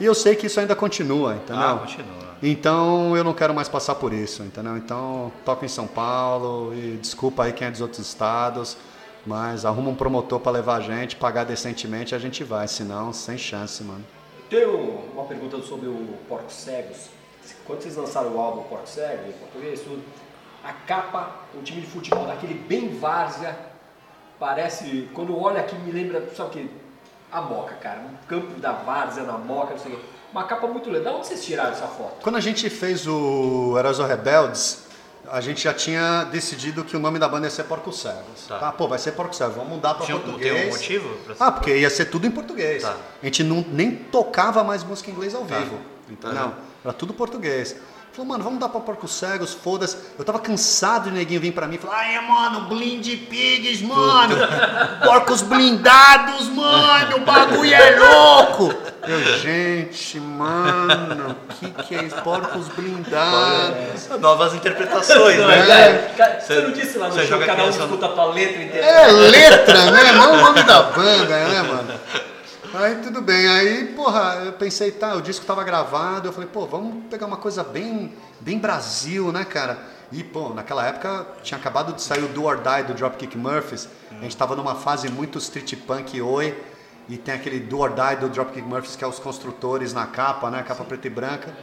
Speaker 4: E eu sei que isso ainda continua, entendeu?
Speaker 2: Ah, continua.
Speaker 4: Então eu não quero mais passar por isso, entendeu? Então toco em São Paulo e desculpa aí quem é dos outros estados, mas arruma um promotor pra levar a gente, pagar decentemente, a gente vai, senão sem chance, mano.
Speaker 3: Tenho uma pergunta sobre o Porcos Cegos. Quando vocês lançaram o álbum Porcos Cegos, em português, tudo, a capa, um time de futebol daquele bem várzea, parece, quando olha aqui me lembra, sabe o que? A Moca, cara. Um campo da várzea na Moca, não sei o quê. Uma capa muito legal. Da onde vocês tiraram essa foto?
Speaker 4: Quando a gente fez o Heróis ou Rebeldes, a gente já tinha decidido que o nome da banda ia ser Porcos Cegos.
Speaker 2: Tá.
Speaker 4: Tá. pô, vai ser Porcos Cegos, vamos mudar pra
Speaker 2: Tinha, um-
Speaker 4: português.
Speaker 2: tem um motivo? Pra...
Speaker 4: Ah, porque ia ser tudo em português.
Speaker 2: Tá.
Speaker 4: A gente não, nem tocava mais música em inglês ao vivo. Entendeu?
Speaker 2: Aham.
Speaker 4: Era tudo português. Falou, mano, vamos dar pra Porcos Cegos, foda-se. Eu tava cansado de neguinho vir pra mim e falar, ai, mano, blind pigs, mano. Porcos blindados, mano, o bagulho é louco. Eu, gente, mano, que que é isso? Porcos blindados.
Speaker 2: Novas interpretações,
Speaker 3: Não,
Speaker 2: né?
Speaker 3: é
Speaker 2: Você-
Speaker 3: Você não disse lá no show, cada um escuta a tua letra inteira.
Speaker 4: É letra, né? Não o nome da banda, né, mano? Aí tudo bem, aí, porra, eu pensei, tá, o disco tava gravado, eu falei, pô, vamos pegar uma coisa bem, bem Brasil, né, cara? E, pô, naquela época tinha acabado de sair o Do or Die do Dropkick Murphys, a gente tava numa fase muito street punk oi, e tem aquele Do or Die do Dropkick Murphys, que é os construtores na capa, né, capa preta e branca.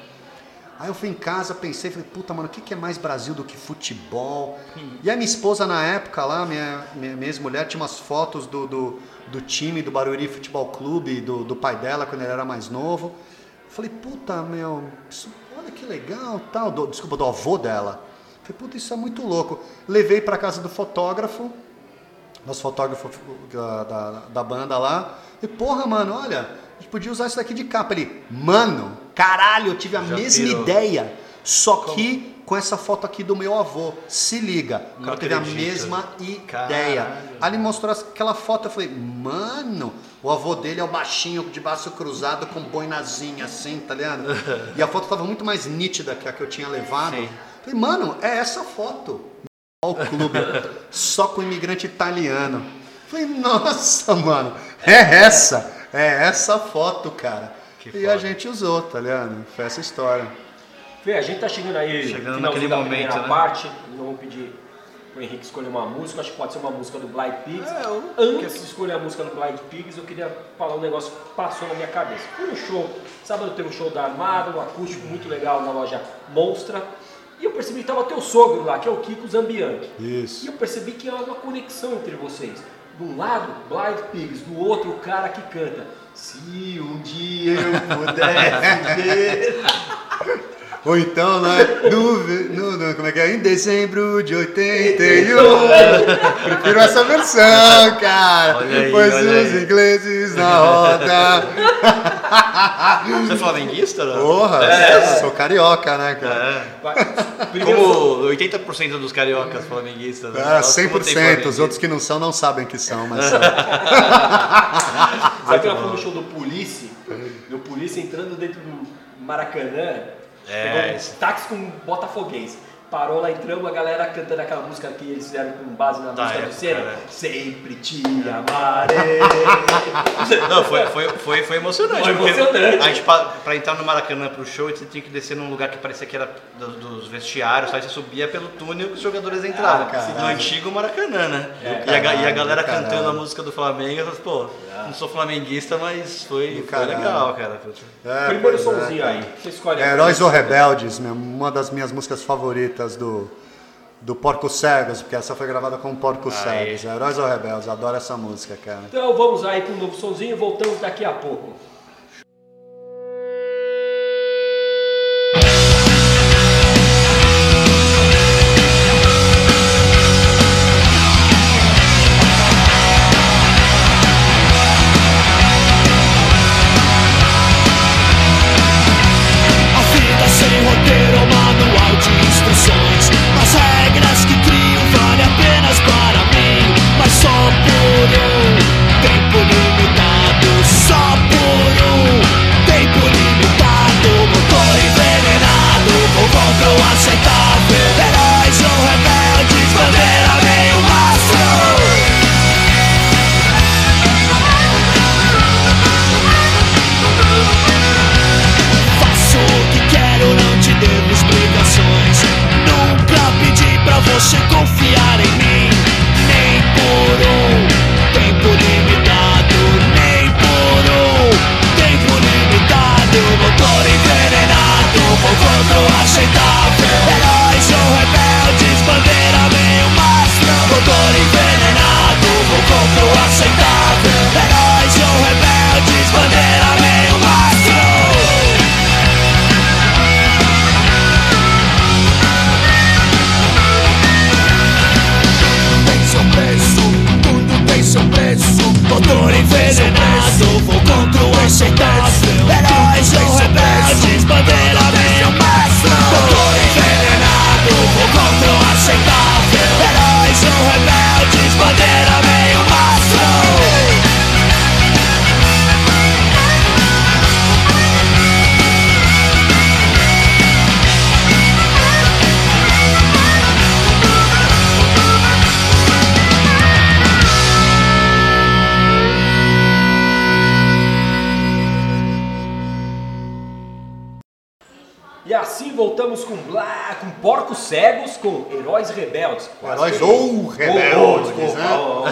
Speaker 4: Aí eu fui em casa, pensei, falei, puta, mano, o que, que é mais Brasil do que futebol? E a minha esposa na época lá, minha, minha, minha ex-mulher, tinha umas fotos do, do, do time do Barueri Futebol Clube, do, do pai dela, quando ele era mais novo. Falei, puta, meu, isso- olha que legal, tal, do- desculpa, do avô dela. Falei, puta, isso é muito louco. Levei pra casa do fotógrafo, nosso fotógrafo da, da, da banda lá. E, porra, mano, olha, a gente podia usar isso daqui de capa. Ele, mano, caralho, eu tive a
Speaker 2: Já
Speaker 4: mesma
Speaker 2: pirou.
Speaker 4: ideia. Só que com essa foto aqui do meu avô. Se liga. O cara teve a mesma ideia. Aí ele mostrou aquela foto, eu falei, mano, o avô dele é o baixinho de braço cruzado com boinazinha assim, tá ligado? [LAUGHS] E a foto tava muito mais nítida que a que eu tinha levado.
Speaker 2: Sim.
Speaker 4: Falei, mano, é essa foto ao clube, [LAUGHS] só com imigrante italiano. Falei, nossa, mano, é essa, é essa foto, cara.
Speaker 2: Que
Speaker 4: e
Speaker 2: foda.
Speaker 4: a gente usou, tá ligado? Foi essa história.
Speaker 3: Fê, a gente tá chegando aí,
Speaker 2: Chegando
Speaker 3: finalzinho
Speaker 2: naquele
Speaker 3: da
Speaker 2: momento,
Speaker 3: primeira
Speaker 2: né?
Speaker 3: parte. Não vou pedir pro Henrique escolher uma música, acho que pode ser uma música do Blind Pigs.
Speaker 2: É, eu-
Speaker 3: Antes de escolher a música do Blind Pigs, eu queria falar um negócio que passou na minha cabeça. Foi no show, sábado teve um show da Armada, um acústico muito legal na loja Monstra. E eu percebi que tava teu sogro lá, que é o Kiko Zambianchi. E
Speaker 4: Isso.
Speaker 3: eu percebi que há uma conexão entre vocês. De um lado, Blind Pigs, do outro, o cara que canta. Se um dia eu pudesse ver. [LAUGHS]
Speaker 4: Ou então, né? No, no, no- como é que é? Em dezembro de 81. [LAUGHS] Prefiro essa versão, cara.
Speaker 2: Olha aí,
Speaker 4: pois
Speaker 2: olha
Speaker 4: os
Speaker 2: aí.
Speaker 4: ingleses na roda.
Speaker 2: Você é flamenguista? Não?
Speaker 4: Porra,
Speaker 3: É.
Speaker 4: sou carioca, né, cara?
Speaker 2: É. Como 80% dos cariocas flamenguistas. né?
Speaker 4: Ah,
Speaker 2: como tem
Speaker 4: 100%. Os outros que não são não sabem que são, mas são. [LAUGHS]
Speaker 3: Sabe que ela foi no show do Police? Do Police entrando dentro do Maracanã.
Speaker 2: É,
Speaker 3: pegou um táxi com botafoguense. parou lá, entramos, a galera cantando aquela música que eles fizeram com base na
Speaker 2: Da
Speaker 3: música
Speaker 2: época,
Speaker 3: do Senna.
Speaker 2: né?
Speaker 3: Sempre te amarei.
Speaker 2: Não, foi, foi, foi, foi emocionante.
Speaker 3: Foi emocionante.
Speaker 2: A gente, pra, pra entrar no Maracanã pro show, você tinha que descer num lugar que parecia que era do- dos vestiários, aí você subia pelo túnel que os jogadores entravam.
Speaker 4: Ah,
Speaker 2: no antigo Maracanã, né?
Speaker 3: É,
Speaker 2: e, a, e a galera cantando a música do Flamengo, pô, não sou flamenguista, mas foi, foi legal, cara.
Speaker 4: É,
Speaker 3: Primeiro
Speaker 4: é,
Speaker 3: somzinho
Speaker 4: cara.
Speaker 3: aí, você escolhe.
Speaker 4: É, Heróis ou Rebeldes, meu, uma das minhas músicas favoritas do, do Porco Cegos, porque essa foi gravada com Porco
Speaker 2: Aí.
Speaker 4: Cegos. Heróis ou Rebeldes, adoro essa música, cara.
Speaker 3: Então vamos aí com um novo somzinho, voltamos daqui a pouco. Cegos, com Heróis Rebeldes.
Speaker 4: Heróis
Speaker 3: que-
Speaker 4: ou rebeldes,
Speaker 3: Ou- ou-
Speaker 4: né?
Speaker 3: ou- ou- ou-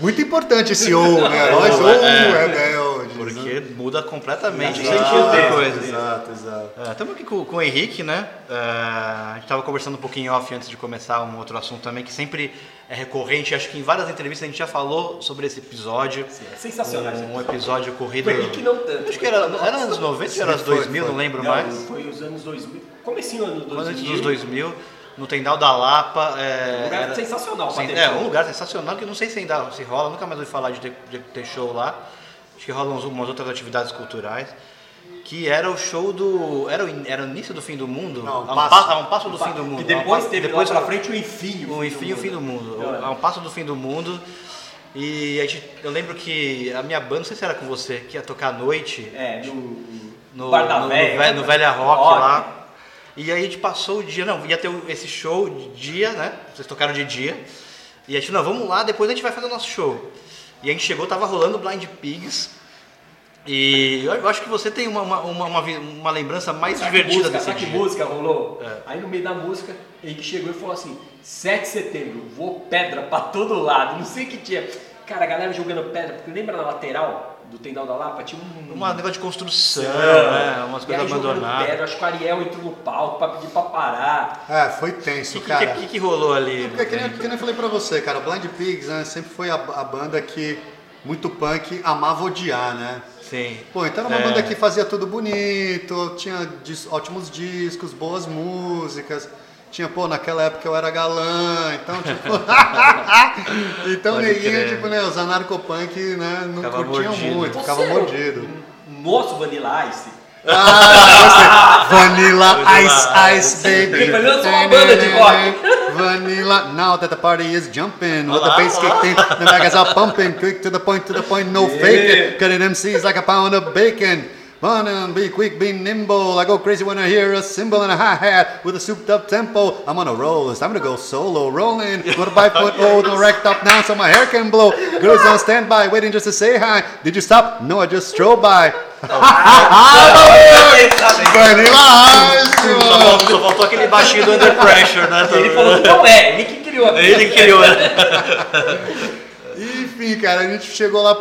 Speaker 4: Muito importante esse ou, né? Heróis ou
Speaker 2: É.
Speaker 4: Rebeldes.
Speaker 2: Porque muda completamente o
Speaker 3: Exato,
Speaker 2: sentido da
Speaker 3: exato,
Speaker 2: coisa.
Speaker 4: Exato, exato.
Speaker 2: Estamos aqui com, com o Henrique, né? É, a gente estava conversando um pouquinho off antes de começar um outro assunto também, que sempre é recorrente. Acho que em várias entrevistas a gente já falou sobre esse episódio.
Speaker 3: É sensacional. esse
Speaker 2: Um episódio corrido.
Speaker 3: O Henrique não tanto.
Speaker 2: Acho que era, era anos 90 ou era anos
Speaker 4: Sim, foi,
Speaker 2: 2000,
Speaker 4: foi.
Speaker 2: não lembro
Speaker 3: Não,
Speaker 2: mais.
Speaker 3: foi os anos 2000. Comecinho do ano 2000.
Speaker 2: Quando antes dos 2000, no Tendal da Lapa. É,
Speaker 3: Um lugar
Speaker 2: era-
Speaker 3: sensacional
Speaker 2: Sim, É, um lugar sensacional que eu não sei se ainda se rola, nunca mais ouvi falar de ter, de ter show lá. Acho que rolam umas outras atividades culturais. Que era o show do. Era o, era o início do fim do mundo?
Speaker 4: Não,
Speaker 2: a, um
Speaker 4: passo.
Speaker 2: a um passo do fim do mundo.
Speaker 3: E depois
Speaker 2: um-
Speaker 3: teve
Speaker 2: depois
Speaker 3: lá pra frente o enfim.
Speaker 2: o enfim, o fim do mundo.
Speaker 3: É.
Speaker 2: A um passo do fim do mundo. E a gente, eu lembro que a minha banda, não sei se era com você, que ia tocar à noite
Speaker 3: É, no,
Speaker 2: no,
Speaker 3: Bar da
Speaker 2: no,
Speaker 3: Véia,
Speaker 2: no, no Velha Rock
Speaker 3: Rock.
Speaker 2: lá. E aí a gente passou o dia, não, ia ter esse show de dia, né? Vocês tocaram de dia. E a gente, não, vamos lá, depois a gente vai fazer o nosso show. E a gente chegou, tava rolando Blind Pigs. E eu acho que você tem uma, uma, uma, uma lembrança mais
Speaker 3: Sabe que
Speaker 2: divertida
Speaker 3: música,
Speaker 2: desse
Speaker 3: sabe que
Speaker 2: dia.
Speaker 3: música rolou?
Speaker 2: É.
Speaker 3: Aí no meio da música, ele chegou e falou assim: 7 de setembro, vou pedra pra todo lado. Não sei o que tinha. Cara, a galera jogando pedra, porque lembra na lateral do Tendal da Lapa? Tinha um.
Speaker 2: Um negócio de construção,
Speaker 3: Sim.
Speaker 2: né? Umas coisas abandonadas.
Speaker 3: pedra, acho que o Ariel entrou no palco pra pedir pra parar.
Speaker 4: É, foi
Speaker 2: O
Speaker 4: tenso,
Speaker 2: que, que,
Speaker 4: cara.
Speaker 2: que, que rolou ali?
Speaker 4: Porque que nem, que nem eu falei pra você, cara, Blind Pigs né, sempre foi a, a banda que muito punk amava odiar, né?
Speaker 2: Sim.
Speaker 4: Pô, então era uma
Speaker 2: É.
Speaker 4: banda que fazia tudo bonito, tinha dis- ótimos discos, boas músicas. Tinha, pô, naquela época eu era galã, então, tipo. [LAUGHS] então,
Speaker 2: Pode
Speaker 4: neguinho,
Speaker 2: crer.
Speaker 4: tipo, né, os anarcopunk, né, não
Speaker 2: Ficava
Speaker 4: curtiam
Speaker 2: mordido.
Speaker 4: muito, ficava
Speaker 3: Você,
Speaker 4: mordido.
Speaker 3: Nosso Vanilla Ice.
Speaker 4: Ah, você. Vanilla Ice
Speaker 2: Vanilla
Speaker 4: Ice Baby.
Speaker 3: Vanilla é uma banda de rock.
Speaker 4: Vanilla, now that the party is jumping, with the bass kicked in, the bags are pumping, quick to the point, to the point, no faking. Cutting MCs like a pound of bacon. Run and be quick, be nimble. I go crazy when I hear a cymbal and a hi-hat with a souped up tempo. I'm on a roll, it's time to go solo. Rolling, [LAUGHS] with a five foot old, no wrecked up now so my hair can blow. Girls on standby, waiting just to say hi. Did you stop? No, I just strolled by. Foi
Speaker 2: Só faltou, aquele baixinho do Under Pressure, né?
Speaker 3: Ele falou que não é, ele que criou.
Speaker 2: Ele que criou, né?
Speaker 4: Enfim, cara, a gente chegou lá.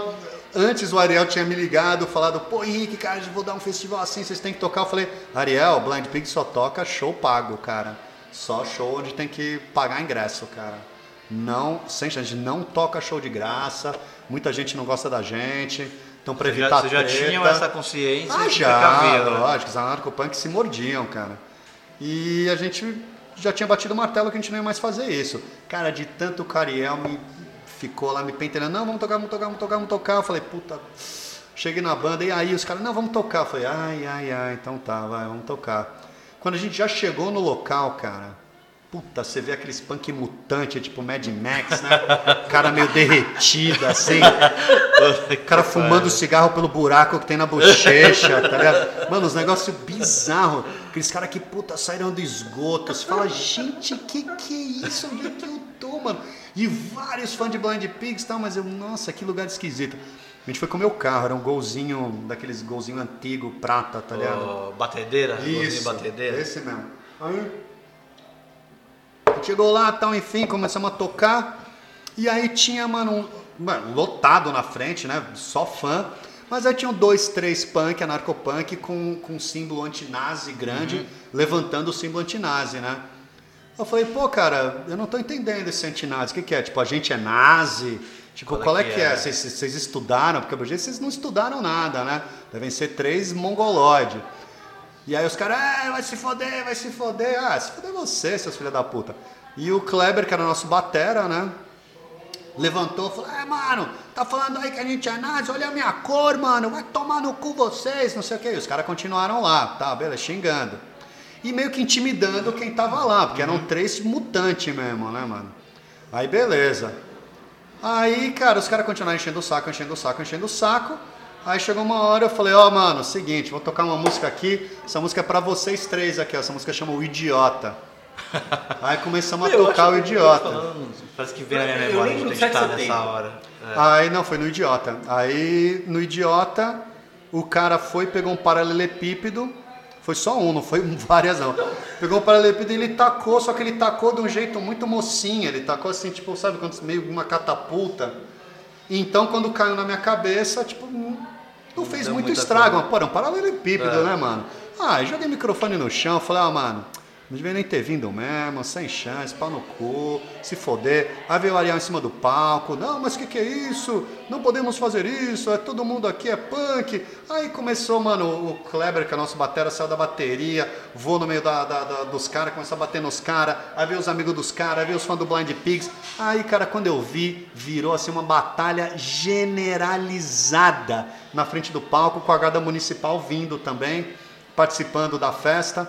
Speaker 4: Antes o Ariel tinha me ligado, falado, pô Henrique, cara, vou dar um festival assim, vocês têm que tocar. Eu falei, Ariel, Blind Pig só toca show pago, cara. Só show onde tem que pagar ingresso, cara. Não, sem chance, não toca show de graça. Muita gente não gosta da gente. Então,
Speaker 2: já,
Speaker 4: evitar
Speaker 2: vocês já
Speaker 4: treta-
Speaker 2: tinham essa consciência
Speaker 4: ah, já,
Speaker 2: precaviam, né?
Speaker 4: lógico, os anarcopunk se mordiam, cara. E a gente já tinha batido o martelo que a gente não ia mais fazer isso. Cara, de tanto o Cariel me ficou lá me pentelhando, não, vamos tocar, vamos tocar, vamos tocar, vamos tocar. Eu falei, puta, cheguei na banda, e aí os caras, não, vamos tocar. Eu falei, ai, ai, ai, então tá, vai, vamos tocar. Quando a gente já chegou no local, cara, puta, você vê aqueles punk mutante, tipo Mad Max, né? [LAUGHS] Cara meio derretido, assim. O [LAUGHS] cara fumando cigarro pelo buraco que tem na bochecha, tá ligado? Mano, os negócios bizarros. Aqueles caras que, puta, saíram do esgoto. Você fala, gente, que que é isso? Onde é que eu tô, mano? E vários fãs de Blind Pigs e tal, mas eu, nossa, que lugar esquisito. A gente foi com o meu carro, era um golzinho, daqueles golzinho antigo, prata, tá ligado?
Speaker 2: Ô, batedeira? golzinho
Speaker 4: Isso,
Speaker 2: batedeira.
Speaker 4: esse mesmo. Aí, chegou lá, tal, enfim, começamos a tocar. E aí tinha, mano, um- mano, lotado na frente, né? Só fã. Mas aí tinham dois, três punk, anarcopunk, com, com um símbolo antinazi grande, levantando o símbolo antinazi, né? Eu falei, pô, cara, eu não tô entendendo esse antinazi. O que, que é? Tipo, a gente é nazi? Tipo,
Speaker 2: Qual é
Speaker 4: qual, é
Speaker 2: que
Speaker 4: que
Speaker 2: é?
Speaker 4: é? Vocês, vocês estudaram? Porque, jeito, vocês não estudaram nada, né? Devem ser três mongoloide. E aí os caras, ah, vai se foder, vai se foder. Ah, se foder você, seus filhos da puta. E o Kleber, que era nosso batera, né? Levantou e falou, é, mano, tá falando aí que a gente é nazi, olha a minha cor, mano, vai tomar no cu vocês, não sei o que. E os caras continuaram lá, tá, beleza, xingando. E meio que intimidando quem tava lá, porque eram três mutantes mesmo, né, mano? Aí beleza. Aí, cara, os caras continuaram enchendo o saco, enchendo o saco, enchendo o saco. Aí chegou uma hora, eu falei, ó, mano, seguinte, vou tocar uma música aqui. Essa música é pra vocês três aqui, ó. Essa música chama O Idiota. Aí começamos a
Speaker 2: Eu
Speaker 4: tocar o Idiota.
Speaker 2: falando, Parece que vem na minha memória de estar
Speaker 3: 7 de
Speaker 2: nessa hora. É.
Speaker 4: Aí não, foi no Idiota. Aí no Idiota, o cara foi, pegou um paralelepípedo. Foi só um, não foi [LAUGHS] várias não. Pegou um paralelepípedo e ele tacou, só que ele tacou de um jeito muito mocinho. Ele tacou assim, tipo, sabe, quando meio uma catapulta. Então quando caiu na minha cabeça, tipo, não, fez
Speaker 2: deu
Speaker 4: muito estrago. Mas, pô, era um paralelepípedo,
Speaker 2: É.
Speaker 4: né, mano? Ah, joguei o microfone no chão, falei, ah, mano, não devia nem ter vindo mesmo, sem chance, pau no cu, se foder. Ariel em cima do palco, não, mas o que, que é isso? Não podemos fazer isso, é todo mundo aqui é punk. Aí começou, mano, o Kleber, que é nosso batera, saiu da bateria, voou no meio da, da- da- dos caras, começou a bater nos caras, aí veio os amigos dos caras, aí veio os fãs do Blind Pigs. Aí, cara, quando eu vi, virou assim uma batalha generalizada na frente do palco, com a guarda municipal vindo também participando da festa.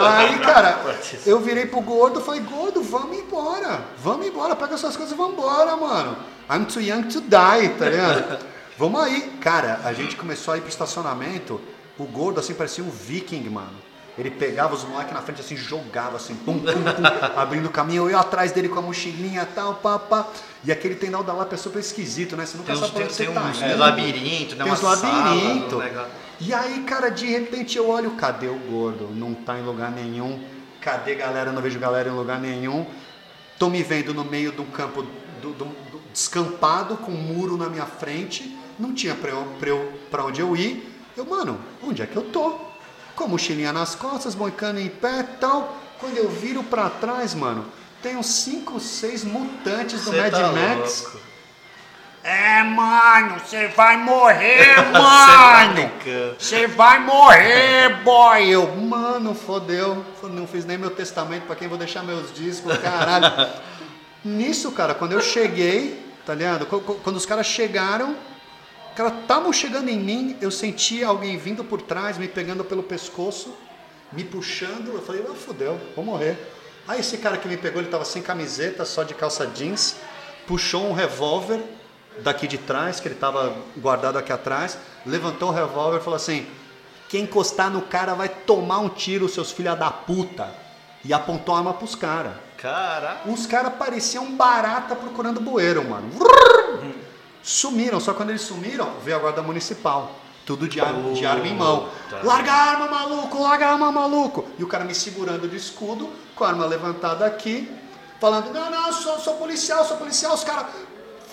Speaker 4: Aí, cara, eu virei pro gordo e falei, gordo, vamos embora. Vamos embora, pega suas coisas e vamos embora, mano. I'm too young to die, tá ligado? Vamos aí. Cara, a gente começou a ir pro estacionamento, o gordo assim parecia um viking, mano. Ele pegava os moleques na frente assim, jogava assim, pum, pum, pum, abrindo o caminho, eu ia atrás dele com a mochilinha tal, pá, pá. E aquele tendal da Lapa é super esquisito, né? Você nunca
Speaker 2: Tem, uns,
Speaker 4: sabe pra
Speaker 2: tem,
Speaker 4: onde você
Speaker 2: tem
Speaker 4: tá
Speaker 2: uns
Speaker 4: indo.
Speaker 2: labirintos, né?
Speaker 4: Tem uns
Speaker 2: sala, um negócio.
Speaker 4: E aí, cara, de repente eu olho, cadê o gordo? Não tá em lugar nenhum. Cadê galera? Não vejo galera em lugar nenhum. Tô me vendo no meio de um campo do- do- do- descampado, com um muro na minha frente. Não tinha pra, eu, pra, eu, pra onde eu ir. Eu, mano, onde é que eu tô? Com a mochilinha nas costas, boicando em pé e tal. Quando eu viro pra trás, mano, tem uns 5, 6 mutantes do
Speaker 2: Cê
Speaker 4: Mad
Speaker 2: tá
Speaker 4: Max.
Speaker 2: louco.
Speaker 5: É, mano, você vai morrer, [LAUGHS]
Speaker 2: tá
Speaker 5: mano! Você vai morrer, [LAUGHS] boy!
Speaker 4: Eu, mano, fodeu. Não fiz nem meu testamento pra quem vou deixar meus discos, caralho. [LAUGHS] Nisso, cara, quando eu cheguei, tá ligado? Qu- qu- Quando os caras chegaram, os caras estavam chegando em mim, eu senti alguém vindo por trás, me pegando pelo pescoço, me puxando. Eu falei, ah, fodeu, vou morrer. Aí esse cara que me pegou, ele tava sem camiseta, só de calça jeans, puxou um revólver daqui de trás, que ele tava guardado aqui atrás, levantou o revólver e falou assim: quem encostar no cara vai tomar um tiro, seus filha da puta. E apontou a arma pros caras.
Speaker 2: Cara.
Speaker 4: Os caras pareciam barata procurando bueiro, mano. Sumiram, só quando eles sumiram, veio a guarda municipal. Tudo de arma, de arma em mão.
Speaker 2: Puta.
Speaker 4: Larga a arma, maluco! Larga a arma, maluco! E o cara me segurando de escudo, com a arma levantada aqui, falando: Não, não, sou, sou policial, sou policial. Os caras,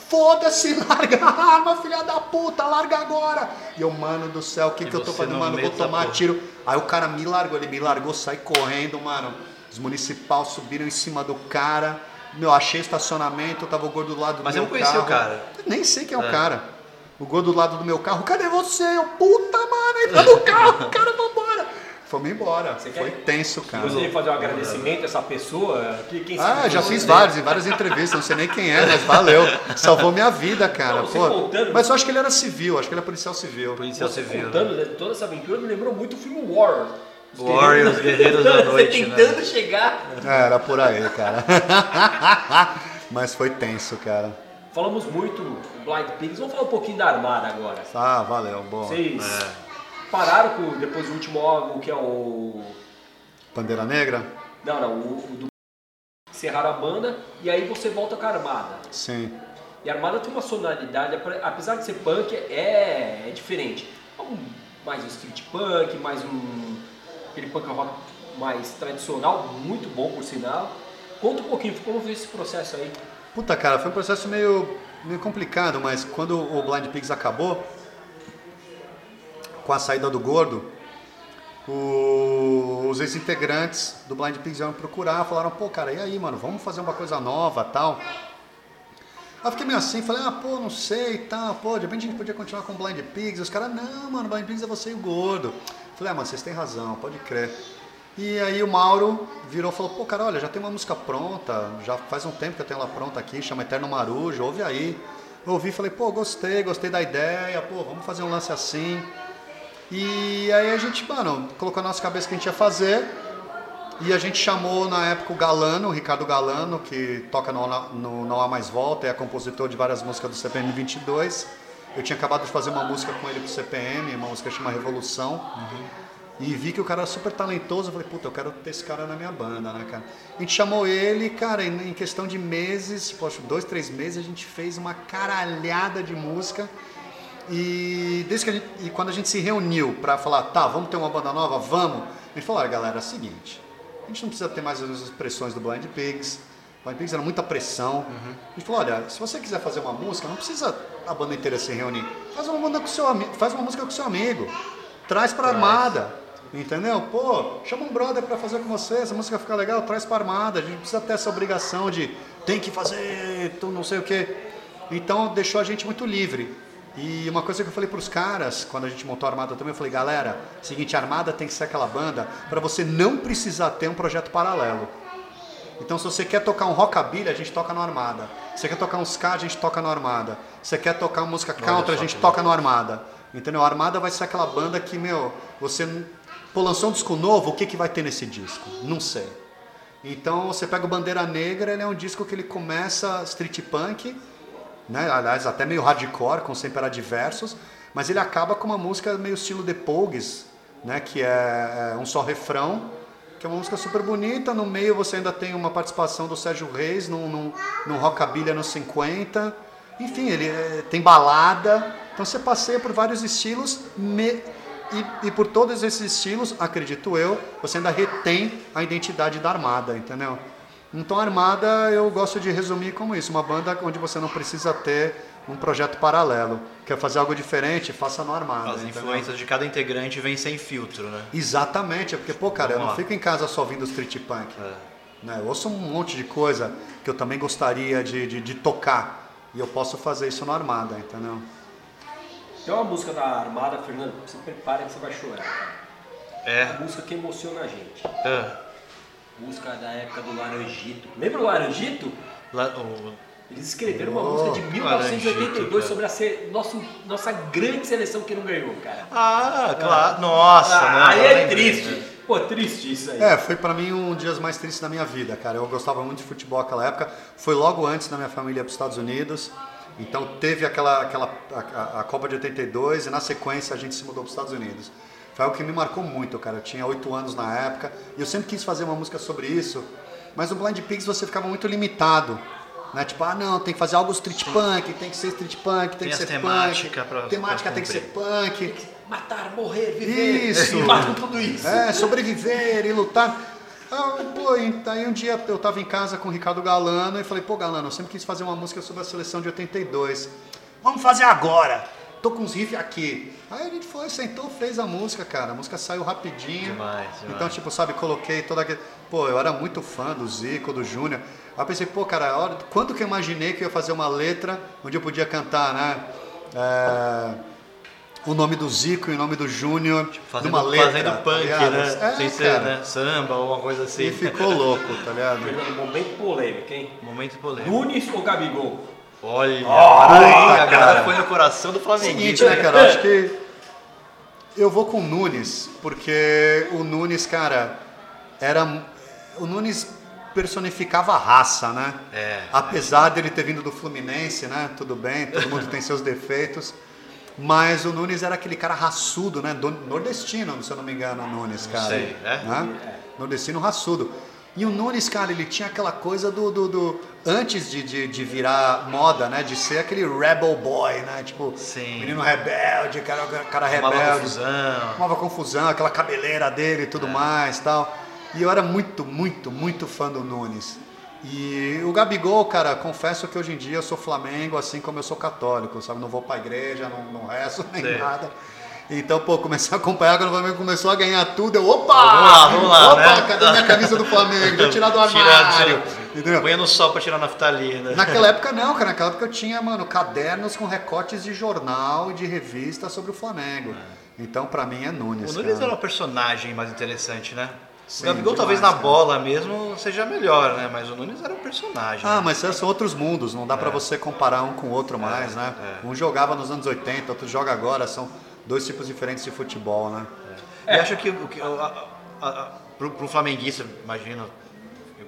Speaker 4: foda-se, [LAUGHS] larga a arma, filha da puta, larga agora. E eu, mano do céu, o que,
Speaker 2: E
Speaker 4: que eu tô fazendo,
Speaker 2: no
Speaker 4: mano? Eu Vou tomar tiro. Aí o cara me largou, ele me largou, saí correndo, mano. Os municipal subiram em cima do cara. Meu, achei estacionamento, tava o gordo do lado do
Speaker 2: Mas
Speaker 4: meu
Speaker 2: eu não conhecia
Speaker 4: carro.
Speaker 2: o cara.
Speaker 4: Nem sei quem é,
Speaker 2: É.
Speaker 4: o cara. O gordo do lado do meu carro, cadê você? Eu, puta, mano, entra no carro, [LAUGHS] cara, vambora. Fomos embora.
Speaker 3: Você
Speaker 4: Foi
Speaker 3: quer-
Speaker 4: tenso, cara.
Speaker 3: Gostaria de fazer um agradecimento a essa pessoa? Que, quem
Speaker 4: Ah, já
Speaker 3: você-
Speaker 4: fiz vários, em várias entrevistas, não sei nem quem é, mas valeu. Salvou minha vida, cara.
Speaker 3: Não, você
Speaker 4: Pô,
Speaker 3: contando-
Speaker 4: Mas eu acho que ele era civil, acho que ele é policial civil.
Speaker 2: Policial
Speaker 3: Você
Speaker 2: civil.
Speaker 3: contando né, toda essa aventura me lembrou muito o filme War. Os
Speaker 2: Warriors, Guerreiros da Noite,
Speaker 3: Você
Speaker 2: né?
Speaker 3: tentando chegar.
Speaker 4: É, era por aí, cara. [LAUGHS] mas foi tenso, cara.
Speaker 3: Falamos muito do Blind Pigs. Vamos falar um pouquinho da Armada agora.
Speaker 4: Ah, valeu, boa.
Speaker 3: Vocês
Speaker 2: É.
Speaker 3: pararam com, depois do último álbum, que é o...
Speaker 4: Bandeira Negra?
Speaker 3: Não, não, o, o do... Encerraram a banda e aí você volta com a Armada.
Speaker 4: Sim.
Speaker 3: E a Armada tem uma sonoridade, apesar de ser punk, é, é diferente. Mais um street punk, mais um aquele punk rock mais tradicional, muito bom por sinal. Conta um pouquinho, como foi esse processo aí?
Speaker 4: Puta, cara, foi um processo meio, meio complicado, mas quando o Blind Pigs acabou, com a saída do Gordo, o- os ex-integrantes do Blind Pigs me procurar, falaram, pô, cara, e aí, mano, vamos fazer uma coisa nova tal. Aí fiquei meio assim, falei, ah, pô, não sei e tal, pô, de repente a gente podia continuar com Blind Pigs. Os caras, não, mano, Blind Pigs é você e o Gordo. Falei, ah, mano, vocês têm razão, pode crer. E aí o Mauro virou e falou, pô, cara, olha, já tem uma música pronta, já faz um tempo que eu tenho ela pronta aqui, chama Eterno Marujo, ouve aí. Eu ouvi e falei, pô, gostei, gostei da ideia, pô, vamos fazer um lance assim. E aí a gente, mano, colocou na nossa cabeça que a gente ia fazer. E a gente chamou na época o Galano, o Ricardo Galano, que toca no, no Não Há Mais Volta, é compositor de várias músicas do CPM 22. Eu tinha acabado de fazer uma música com ele pro CPM, uma música chama Revolução. E vi que o cara era super talentoso. Eu falei, puta, eu quero ter esse cara na minha banda, né, cara? A gente chamou ele, cara, em questão de meses, poxa, dois, três meses, a gente fez uma caralhada de música. E, desde que a gente, e quando a gente se reuniu pra falar, tá, vamos ter uma banda nova? Vamos. A gente falou, olha, galera, é o seguinte, a gente não precisa ter mais as pressões do Blind Pigs. Blind Pigs era muita pressão. A gente falou, olha, se você quiser fazer uma música, não precisa a banda inteira se reunir. Faz uma, banda com seu faz uma música com seu amigo. Traz pra armada. Entendeu? Pô, chama um brother pra fazer com você, essa música fica legal, traz pra armada. A gente não precisa ter essa obrigação de tem que fazer, tu não sei o quê. Então deixou a gente muito livre. E uma coisa que eu falei pros caras, quando a gente montou a Armada também, eu falei, galera, seguinte, a Armada tem que ser aquela banda pra você não precisar ter um projeto paralelo. Então se você quer tocar um rockabilly, a gente toca no Armada. Se você quer tocar um ska, a gente toca no Armada. Se você quer tocar uma música country, a gente toca no Armada. Entendeu? A Armada vai ser aquela banda que, meu, você... Pô, lançou um disco novo, o que, que vai ter nesse disco? Não sei. Então você pega o Bandeira Negra, ele é um disco que ele começa street punk, né? aliás até meio hardcore, com sempre adversos, mas ele acaba com uma música meio estilo The Pogues, né? que é, é um só refrão, que é uma música super bonita, no meio você ainda tem uma participação do Sérgio Reis num, num, num rockabilly anos 50, enfim, ele é- tem balada, então você passeia por vários estilos, me- e, e por todos esses estilos, acredito eu, você ainda retém a identidade da Armada, entendeu? Então Armada eu gosto de resumir como isso, uma banda onde você não precisa ter um projeto paralelo. Quer fazer algo diferente, faça no Armada.
Speaker 2: As
Speaker 4: entendeu?
Speaker 2: influências de cada integrante vêm sem filtro, né?
Speaker 4: Exatamente, é porque, pô, cara, eu
Speaker 2: Vamos
Speaker 4: não
Speaker 2: lá.
Speaker 4: fico em casa só ouvindo street punk. Né? Eu ouço um monte de coisa que eu também gostaria de, de, de tocar. E eu posso fazer isso no Armada, entendeu?
Speaker 3: Tem uma música da Armada, Fernando, se prepara que você vai chorar.
Speaker 2: É.
Speaker 3: Uma música que emociona a gente.
Speaker 2: Ah,
Speaker 3: Música da época do Laranjito. Lembra o Laranjito?
Speaker 2: o-
Speaker 3: Eles escreveram uma
Speaker 4: Oh,
Speaker 3: música de 1982
Speaker 2: Laranjito,
Speaker 3: sobre a se- nosso, nossa grande seleção que não ganhou, cara.
Speaker 2: Ah, claro. Nossa,
Speaker 3: Ah,
Speaker 2: não.
Speaker 3: aí é triste.
Speaker 2: né?
Speaker 3: Pô, triste isso aí.
Speaker 4: É, foi pra mim um dos dias mais tristes da minha vida, cara. Eu gostava muito de futebol naquela época. Foi logo antes da minha família ir para os Estados Unidos. Então teve aquela, aquela a, a Copa de 82 e na sequência a gente se mudou para os Estados Unidos. Foi algo que me marcou muito, cara. Eu tinha oito anos na época e eu sempre quis fazer uma música sobre isso, mas no Blind Pigs você ficava muito limitado. Né? Tipo, ah não, tem que fazer algo street punk, tem que ser street punk, tem,
Speaker 2: Tem
Speaker 4: que ser
Speaker 2: temática
Speaker 4: punk.
Speaker 2: pra-
Speaker 4: temática
Speaker 2: pra
Speaker 4: tem que ser punk.
Speaker 3: Matar, morrer, viver.
Speaker 4: Isso. [LAUGHS]
Speaker 3: E matam tudo isso.
Speaker 4: É, sobreviver e lutar. Ah, pô, aí um dia eu tava em casa com o Ricardo Galano e falei, pô, Galano, eu sempre quis fazer uma música sobre a seleção de 82. Vamos fazer agora! Tô com uns riffs aqui. Aí a gente foi, sentou, fez a música, cara. A música saiu rapidinho.
Speaker 2: Demais, demais.
Speaker 4: Então, tipo, sabe, coloquei toda aquele. Pô, eu era muito fã do Zico, do Júnior. Aí eu pensei, pô, cara, a hora... quando que eu imaginei que eu ia fazer uma letra onde eu podia cantar, né? É, O nome do Zico e o nome do Júnior
Speaker 2: Fazendo,
Speaker 4: numa letra.
Speaker 2: fazendo
Speaker 4: tá
Speaker 2: punk,
Speaker 4: ligado?
Speaker 2: né?
Speaker 4: É,
Speaker 2: Sem ser né? samba ou alguma coisa assim.
Speaker 4: E ficou louco, tá ligado?
Speaker 3: Momento polêmico, hein?
Speaker 2: Momento polêmico.
Speaker 3: Nunes ou Gabigol?
Speaker 2: Olha,
Speaker 4: puta,
Speaker 2: agora
Speaker 4: cara.
Speaker 2: foi no coração do
Speaker 4: Seguinte,
Speaker 2: Flamenguista.
Speaker 4: né, cara? Eu acho que eu vou com o Nunes, porque o Nunes, cara, era. O Nunes personificava a raça, né?
Speaker 2: É.
Speaker 4: Apesar dele ter vindo do Fluminense, né? Tudo bem, todo mundo tem seus defeitos. Mas o Nunes era aquele cara raçudo, né? Do- Nordestino, se eu não me engano, o Nunes, cara.
Speaker 2: sei, é?
Speaker 4: Né? Nordestino raçudo. E o Nunes, cara, ele tinha aquela coisa do. do, do- antes de, de, de virar moda, né? De ser aquele rebel boy, né? Tipo,
Speaker 2: Sim.
Speaker 4: menino rebelde, cara, cara rebelde.
Speaker 2: confusão.
Speaker 4: Arrumava confusão, aquela cabeleira dele e tudo mais tal. E eu era muito, muito, muito fã do Nunes. E o Gabigol, cara, confesso que hoje em dia eu sou Flamengo, assim como eu sou católico, sabe? Não vou pra igreja, não, não rezo [LAUGHS] nem
Speaker 2: Sei.
Speaker 4: nada. Então, pô, comecei a acompanhar quando o Flamengo começou a ganhar tudo. Eu, opa!
Speaker 2: Vamos lá, vamos lá,
Speaker 4: Opa,
Speaker 2: né?
Speaker 4: cadê minha camisa do Flamengo? Deixa [LAUGHS] eu tirar do armário. Entendeu?
Speaker 2: Põe no sol pra tirar naftalina.
Speaker 4: Naquela época não, cara. Naquela época eu tinha, mano, cadernos com recortes de jornal e de revista sobre o Flamengo. Então, pra mim, é Nunes.
Speaker 2: O Nunes
Speaker 4: cara.
Speaker 2: era um personagem mais interessante, né?
Speaker 4: Sim,
Speaker 2: o Gabigol talvez na bola mesmo seja melhor, né? Mas o Nunes era um personagem.
Speaker 4: Ah,
Speaker 2: né?
Speaker 4: mas são outros mundos, não dá pra você comparar um com o outro mais, né?
Speaker 2: é.
Speaker 4: Um jogava nos anos 80, outro joga agora, são dois tipos diferentes de futebol, né?
Speaker 2: E acho que, o que pro, pro flamenguista, imagino,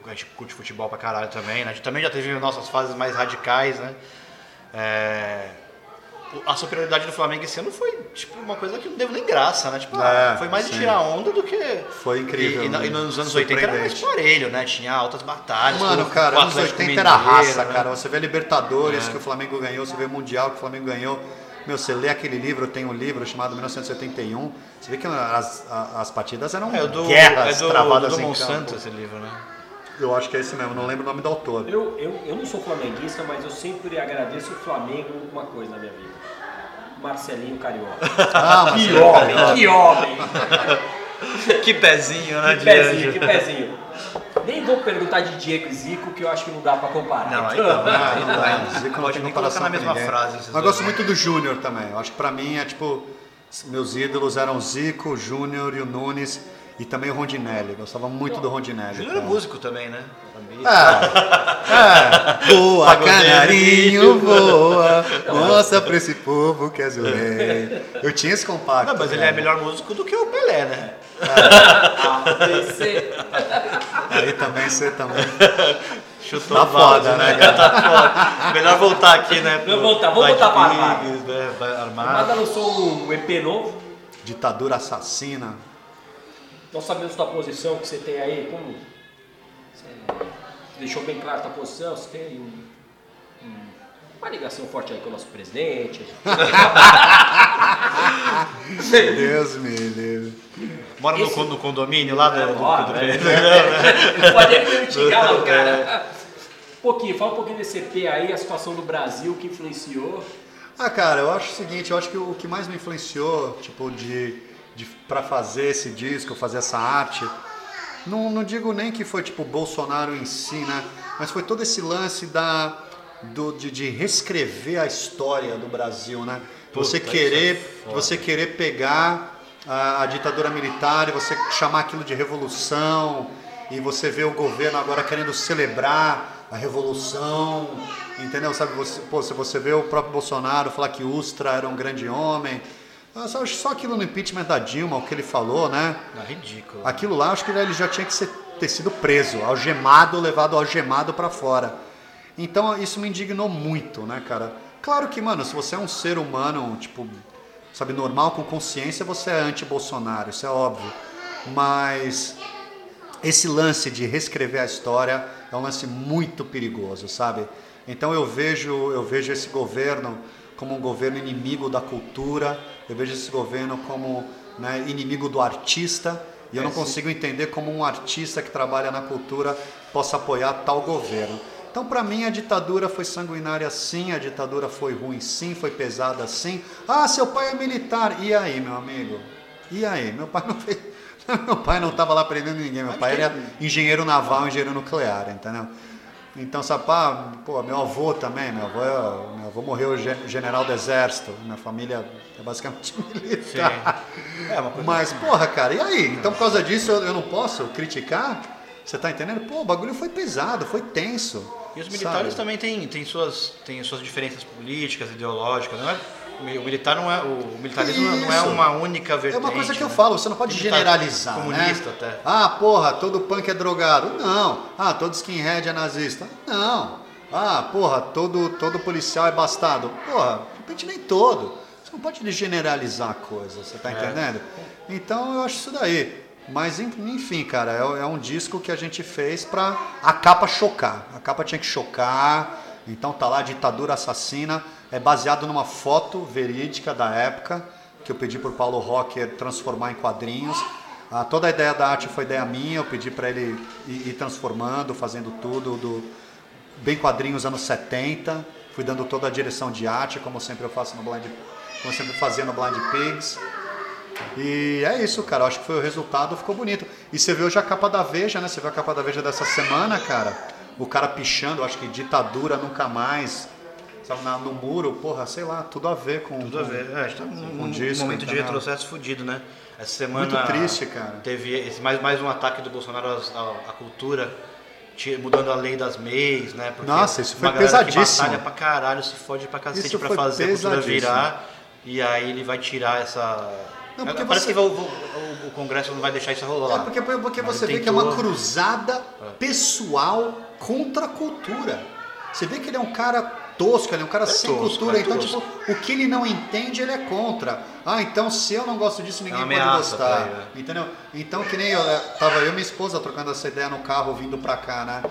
Speaker 2: a gente curte futebol pra caralho também, né? A gente também já teve nossas fases mais radicais, né? É, o- a superioridade do Flamengo esse ano foi tipo uma coisa que não deu nem graça, né? Tipo,
Speaker 4: É,
Speaker 2: foi mais de
Speaker 4: sim.
Speaker 2: tirar onda do que.
Speaker 4: Foi incrível,
Speaker 2: E, e e nos anos 80 era mais parelho, né? Tinha altas batalhas.
Speaker 4: Mano,
Speaker 2: com-
Speaker 4: cara,
Speaker 2: com o
Speaker 4: anos
Speaker 2: Atlético
Speaker 4: 80 era
Speaker 2: Mineiro,
Speaker 4: raça,
Speaker 2: né?
Speaker 4: cara. Você vê a Libertadores
Speaker 2: É.
Speaker 4: que o Flamengo ganhou, você vê o Mundial que o Flamengo ganhou. Meu, você lê aquele livro, tem um livro chamado 1971, você vê que as, a- as partidas eram
Speaker 2: É do,
Speaker 4: guerras
Speaker 2: é do,
Speaker 4: travadas
Speaker 2: do
Speaker 4: em
Speaker 2: Monsanto
Speaker 4: campo.
Speaker 2: esse livro, né?
Speaker 4: Eu acho que é esse mesmo, não lembro o nome do autor.
Speaker 3: Eu, eu, eu não sou flamenguista, mas eu sempre agradeço o Flamengo uma coisa na minha vida. Marcelinho Carioca. [LAUGHS]
Speaker 4: Ah, mas
Speaker 3: Que homem, que homem! [LAUGHS]
Speaker 2: que pezinho, né?
Speaker 3: Que pezinho, que pezinho. Nem vou perguntar de Diego e Zico, que eu acho que não dá pra comparar.
Speaker 2: Não, aí [LAUGHS] não. Aí
Speaker 4: não
Speaker 2: não
Speaker 4: dá,
Speaker 2: dá.
Speaker 4: Zico não
Speaker 2: Pode
Speaker 4: tem comparação
Speaker 2: na mesma frase.
Speaker 4: Mas
Speaker 2: dois.
Speaker 4: gosto muito do Júnior também. Eu acho que pra mim é tipo. Meus ídolos eram o Zico, o Júnior e o Nunes. E também o Rondinelli. Gostava muito do Rondinelli.
Speaker 2: Júnior é músico também, né?
Speaker 4: É, é. Voa,
Speaker 2: Pagodeiro.
Speaker 4: canarinho, voa. Mostra pra esse povo que és o rei. Eu tinha esse compacto.
Speaker 2: Não, mas ele
Speaker 4: cara.
Speaker 2: é melhor músico do que o Pelé, né?
Speaker 3: ABC.
Speaker 4: Aí também você também.
Speaker 2: Chutou
Speaker 4: Tá foda, né, [LAUGHS] cara?
Speaker 2: Tá foda. Melhor voltar aqui, né? pro
Speaker 3: Vamos voltar, vamos voltar pra Armada.
Speaker 2: Né?
Speaker 3: Armada. lançou um EP novo.
Speaker 4: Ditadura assassina.
Speaker 3: Nós sabemos da posição que você tem aí, como você deixou bem claro a tua posição, você tem um- um- uma ligação forte aí com o nosso presidente.
Speaker 4: Deus me livre.
Speaker 2: Mora no,
Speaker 3: Esse-
Speaker 2: no condomínio lá do, do, do- do- [LAUGHS]
Speaker 3: Não pode nem criticar o cara. Um pouquinho, fala um pouquinho desse EP aí, a situação do Brasil que influenciou.
Speaker 4: Ah, cara, eu acho o seguinte, eu acho que o que mais me influenciou, tipo, de para fazer esse disco, fazer essa arte, não, não digo nem que foi tipo Bolsonaro em si, né? Mas foi todo esse lance da do, de, de reescrever a história do Brasil, né? Você
Speaker 2: Puta,
Speaker 4: querer,
Speaker 2: isso é
Speaker 4: você querer pegar a, a ditadura militar e você chamar aquilo de revolução e você vê o governo agora querendo celebrar a revolução, entendeu? Sabe, você, pô, se você vê o próprio Bolsonaro falar que Ustra era um grande homem, só, só aquilo no impeachment da Dilma, o que ele falou, né?
Speaker 2: Ah, ridículo.
Speaker 4: Aquilo lá, acho que ele já tinha que ser- ter sido preso, algemado, levado algemado para fora. Então isso me indignou muito, né, cara? claro que, mano, se você é um ser humano, tipo, sabe, normal, com consciência, você é anti-Bolsonaro, isso é óbvio. Mas esse lance de reescrever a história é um lance muito perigoso, sabe? Então eu vejo, eu vejo esse governo como um governo inimigo da cultura, eu vejo esse governo como né, inimigo do artista, e eu
Speaker 2: É,
Speaker 4: não
Speaker 2: sim.
Speaker 4: consigo entender como um artista que trabalha na cultura possa apoiar tal governo. Então, para mim, a ditadura foi sanguinária sim, a ditadura foi ruim sim, foi pesada sim. Ah, seu pai é militar. E aí, meu amigo? E aí? Meu pai não fez. [LAUGHS] Meu pai não estava lá prendendo ninguém, meu pai era engenheiro naval, engenheiro nuclear, entendeu? Então, sabe, pá, pô, meu avô também, meu avô, é- meu avô morreu gen- general do exército, minha família é basicamente [LAUGHS] militar.
Speaker 2: É uma coisa.
Speaker 4: Mas, porra, cara, e aí? Então, por causa disso, eu, eu não posso criticar? Você tá entendendo? Pô, o bagulho foi pesado, foi tenso.
Speaker 2: E os militares
Speaker 4: sabe?
Speaker 2: também têm, têm, suas, têm suas diferenças políticas, ideológicas. Não é, o militar não é. O militarismo não é
Speaker 4: Isso.
Speaker 2: uma única
Speaker 4: É
Speaker 2: vertente.
Speaker 4: uma coisa que eu
Speaker 2: né?
Speaker 4: falo, você não pode
Speaker 2: militar
Speaker 4: generalizar,
Speaker 2: Comunista
Speaker 4: né?
Speaker 2: até.
Speaker 4: Ah, porra, todo punk é drogado. Não. Ah, todo skinhead é nazista. Não. Ah, porra, todo, todo policial é bastardo. Porra, de repente nem todo. Você não pode generalizar a coisa, você tá
Speaker 2: É.
Speaker 4: entendendo? Então eu acho isso daí. Mas en- enfim, cara, é, é um disco que a gente fez pra a capa chocar. A capa tinha que chocar. Então tá lá, ditadura assassina. É baseado numa foto verídica da época que eu pedi pro Paulo Rocker transformar em quadrinhos. Ah, toda a ideia da arte foi ideia minha, eu pedi para ele ir, ir transformando, fazendo tudo do bem quadrinhos anos 70. Fui dando toda a direção de arte, como sempre eu faço no Blind, como sempre fazia no Blind Pigs. E é isso, cara. Eu acho que foi o resultado, ficou bonito. E você viu hoje a capa da Veja, né? Você viu a capa da Veja dessa semana, cara? O cara pichando, acho que ditadura nunca mais. Sabe, na- no muro, porra, sei lá, tudo a ver com.
Speaker 2: Tudo a ver. É, a gente tá num,
Speaker 4: Um disco,
Speaker 2: momento de
Speaker 4: entendeu?
Speaker 2: retrocesso fudido, né? Essa semana.
Speaker 4: Muito triste, cara.
Speaker 2: Teve esse, mais, mais um ataque do Bolsonaro à, à cultura, mudando a lei das MEIs, né? Porque
Speaker 4: Nossa, isso foi
Speaker 2: uma
Speaker 4: pesadíssimo.
Speaker 2: Que batalha pra caralho, se fode pra cacete
Speaker 4: Isso
Speaker 2: pra fazer a cultura virar. E aí ele vai tirar essa.
Speaker 4: Não, porque
Speaker 2: Parece
Speaker 4: você-
Speaker 2: que o, o- o Congresso não vai deixar isso rolar.
Speaker 4: É porque, porque
Speaker 2: Mas
Speaker 4: você vê que é uma cruzada pessoal contra a cultura. Você vê que ele é um cara tosco, ele é um cara sem
Speaker 2: tosco,
Speaker 4: cultura,
Speaker 2: é
Speaker 4: então
Speaker 2: tosco.
Speaker 4: tipo, o que ele não entende, ele é contra. Ah, então se eu não gosto disso, ninguém
Speaker 2: É
Speaker 4: pode gostar.
Speaker 2: ele, né?
Speaker 4: Entendeu? Então que nem eu, é, tava eu e minha esposa trocando essa ideia no carro vindo pra cá, né?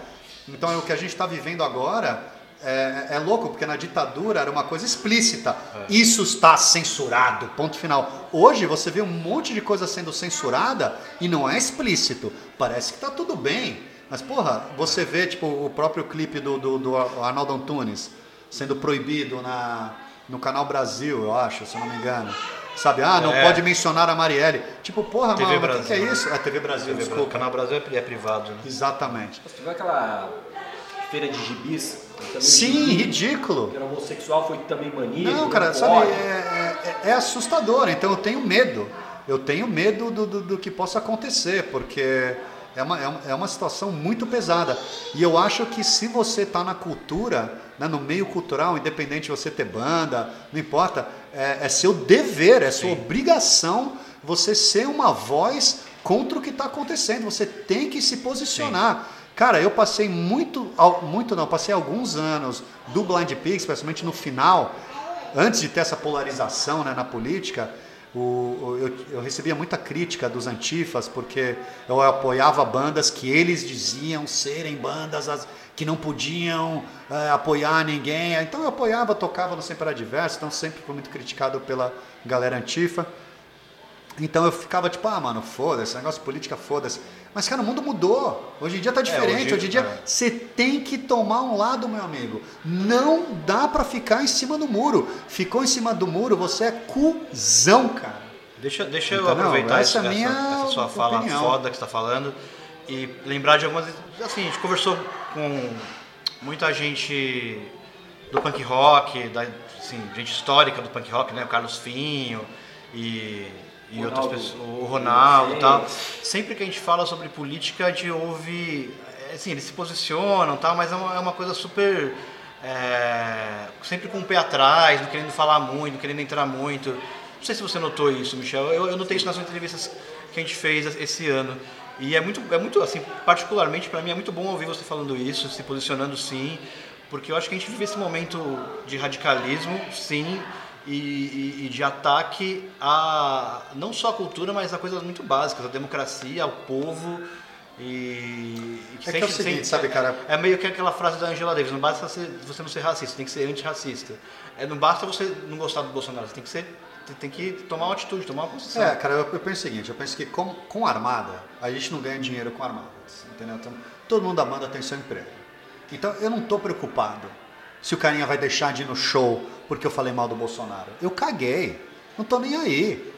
Speaker 4: Então o que a gente tá vivendo agora é, é louco, porque na ditadura era uma coisa explícita.
Speaker 2: É.
Speaker 4: Isso está censurado, ponto final. Hoje você vê um monte de coisa sendo censurada e não é explícito. Parece que tá tudo bem. Mas, porra, você vê, tipo, o próprio clipe do, do, do Arnaldo Antunes sendo proibido na, no Canal Brasil, eu acho, se eu não me engano. Sabe, ah, não
Speaker 2: É.
Speaker 4: pode mencionar a Marielle. Tipo, porra,
Speaker 2: TV
Speaker 4: mano, o que, que é
Speaker 2: Brasil.
Speaker 4: isso? É TV Brasil,
Speaker 2: O
Speaker 4: desculpa.
Speaker 2: Canal Brasil é, é privado, né?
Speaker 4: Exatamente.
Speaker 3: Você viu aquela feira de gibis?
Speaker 4: Sim,
Speaker 3: gibi,
Speaker 4: ridículo.
Speaker 3: Que era homossexual, foi também maníaco.
Speaker 4: Não, cara, sabe, é, é- é assustador, então eu tenho medo. Eu tenho medo do, do, do que possa acontecer, porque é uma, é uma- é uma situação muito pesada. E eu acho que se você está na cultura, né, no meio cultural, independente de você ter banda, não importa, é, é seu dever, é sua obrigação você ser uma voz contra o que está acontecendo. Você tem que se posicionar. Cara, eu passei muito, muito não, passei alguns anos do Blind Pigs, especialmente no final, antes de ter essa polarização né, na política, o- eu, eu recebia muita crítica dos antifas, porque eu apoiava bandas que eles diziam serem bandas as- que não podiam eh, apoiar ninguém. Então eu apoiava, tocava no Sempre Era Diverso, então sempre fui muito criticado pela galera antifa. Então eu ficava tipo, ah, mano, foda-se, negócio de política, foda-se. Mas, cara, o mundo mudou. Hoje em dia tá diferente.
Speaker 2: hoje-
Speaker 4: hoje, em dia
Speaker 2: é.
Speaker 4: você tem que tomar um lado, meu amigo. Não dá pra ficar em cima do muro. Ficou em cima do muro, você é cuzão, cara.
Speaker 2: Deixa, deixa eu
Speaker 4: Entendeu?
Speaker 2: aproveitar
Speaker 4: Essa
Speaker 2: essa,
Speaker 4: é a minha
Speaker 2: essa sua fala
Speaker 4: opinião.
Speaker 2: foda que você está falando e lembrar de algumas. Assim, a gente conversou com muita gente do punk rock, da, assim, gente histórica do punk rock, né? O Carlos Finho e, e outras pessoas, o Ronaldo e tal. Sempre que a gente fala sobre política, a gente ouve. é, Assim, eles se posicionam tal, mas é uma, é uma coisa super. é, sempre com o pé atrás, não querendo falar muito, não querendo entrar muito. Não sei se você notou isso, Michel. Eu, eu notei isso nas entrevistas que a gente fez esse ano. E é muito, é muito assim, particularmente para mim é muito bom ouvir você falando isso, se posicionando sim, porque eu acho que a gente vive esse momento de radicalismo, sim, e, e- e de ataque a não só a cultura, mas a coisas muito básicas, a democracia, ao povo. E, e
Speaker 4: É que é o seguinte, sabe, cara?
Speaker 2: É meio que aquela frase da Angela Davis, não basta você não ser racista, tem que ser antirracista. É, não basta você não gostar do Bolsonaro, você tem que ser. Tem que tomar uma atitude, tomar uma posição.
Speaker 4: É, cara, eu, eu penso o seguinte, eu penso que com, com armada, a gente não ganha dinheiro com armadas, entendeu? Então, todo mundo da banda tem seu emprego. Então, eu não tô preocupado se o carinha vai deixar de ir no show porque eu falei mal do Bolsonaro. Eu caguei, não tô nem aí,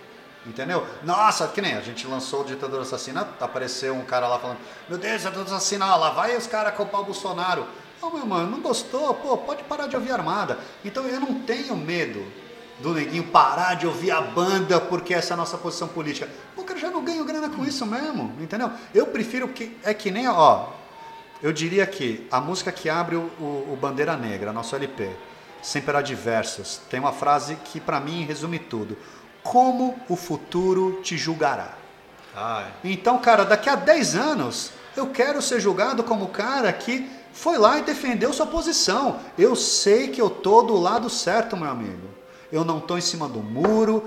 Speaker 4: entendeu? Nossa, que nem a gente lançou o Ditador Assassina, apareceu um cara lá falando, meu Deus, Ditador Assassina, lá vai os caras culpar o Bolsonaro. Ô, meu mano, não gostou? Pô, pode parar de ouvir armada. Então, eu não tenho medo do neguinho parar de ouvir a banda porque essa é a nossa posição política. Pô, cara, já não ganho grana com isso mesmo, entendeu? Eu prefiro que. É que nem, ó. Eu diria que a música que abre o, o- o Bandeira Negra, nosso LP, Sempre há diversos, tem uma frase que pra mim resume tudo. Como o futuro te julgará.
Speaker 2: É.
Speaker 4: Então, cara, daqui a 10 anos, eu quero ser julgado como o cara que foi lá e defendeu sua posição. Eu sei que eu tô do lado certo, meu amigo. Eu não tô em cima do muro.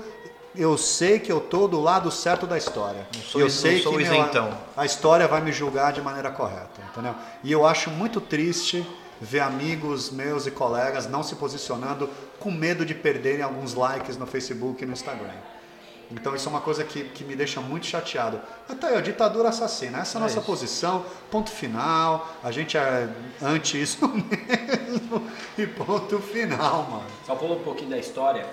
Speaker 4: Eu sei que eu tô do lado certo da história.
Speaker 2: sou
Speaker 4: eu sei que meu, a história vai me julgar de maneira correta, entendeu? E eu acho muito triste ver amigos meus e colegas não se posicionando com medo de perderem alguns likes no Facebook e no Instagram. Então isso é uma coisa que, que me deixa muito chateado. Até aí, ó, ditadura assassina. Essa é a nossa posição, ponto final. A gente é anti isso [LAUGHS] mesmo. E ponto final, mano.
Speaker 3: Só falando um pouquinho da história,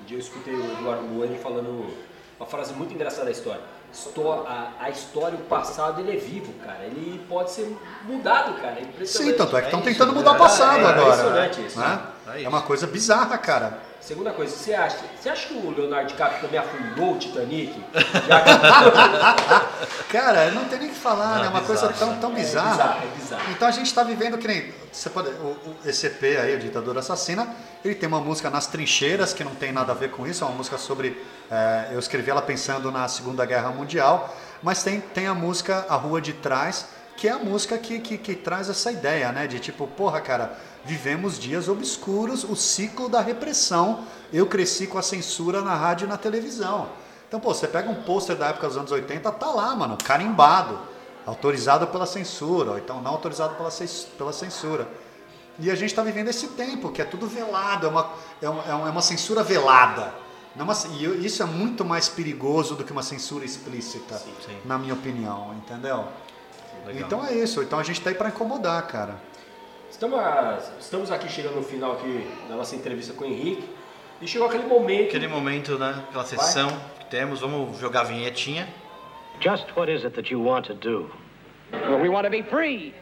Speaker 3: um dia eu escutei o Eduardo Moani falando uma frase muito engraçada da história. Histó- a, a história, o passado, ele é vivo, cara. Ele pode ser mudado, cara. É impressionante.
Speaker 4: Sim, tanto é que
Speaker 2: É
Speaker 4: estão
Speaker 2: isso,
Speaker 4: tentando
Speaker 2: né?
Speaker 4: mudar o passado
Speaker 3: É, é
Speaker 4: agora.
Speaker 3: impressionante isso,
Speaker 4: né?
Speaker 2: É isso.
Speaker 4: É uma coisa bizarra, cara.
Speaker 3: Segunda coisa, você acha, você acha que o Leonardo DiCaprio também afundou o Titanic? Que- [LAUGHS]
Speaker 4: Cara, não tem nem o que falar,
Speaker 2: Não,
Speaker 4: né? É uma
Speaker 2: bizarro,
Speaker 4: coisa tão, tão
Speaker 3: é
Speaker 4: bizarra.
Speaker 3: bizarro, é bizarro.
Speaker 4: Então a gente está vivendo que nem. Você pode, o, o, EP aí, o Ditadura Assassina, ele tem uma música Nas Trincheiras, que não tem nada a ver com isso, é uma música sobre. é, eu escrevi ela pensando na Segunda Guerra Mundial, mas tem, tem a música A Rua de Trás, que é a música que, que, que traz essa ideia, né? De tipo, porra, cara, vivemos dias obscuros, o ciclo da repressão. Eu cresci com a censura na rádio e na televisão. Então, pô, você pega um pôster da época dos anos 80, tá lá, mano, carimbado, autorizado pela censura, ou então não autorizado pela, pela censura. E a gente está vivendo esse tempo, que é tudo velado, é uma, é uma, é uma- é uma censura velada. Não é e isso é muito mais perigoso do que uma censura explícita,
Speaker 2: sim.
Speaker 4: na minha opinião, entendeu?
Speaker 2: Legal.
Speaker 4: Então é isso, então a gente tá aí para incomodar, cara.
Speaker 3: Estamos, estamos aqui chegando no final aqui da nossa entrevista com o Henrique. E chegou aquele momento.
Speaker 2: Aquele momento, né? Aquela sessão que temos, vamos jogar a vinhetinha.
Speaker 6: Just what is it that you want to do?
Speaker 7: Well, we want to be free.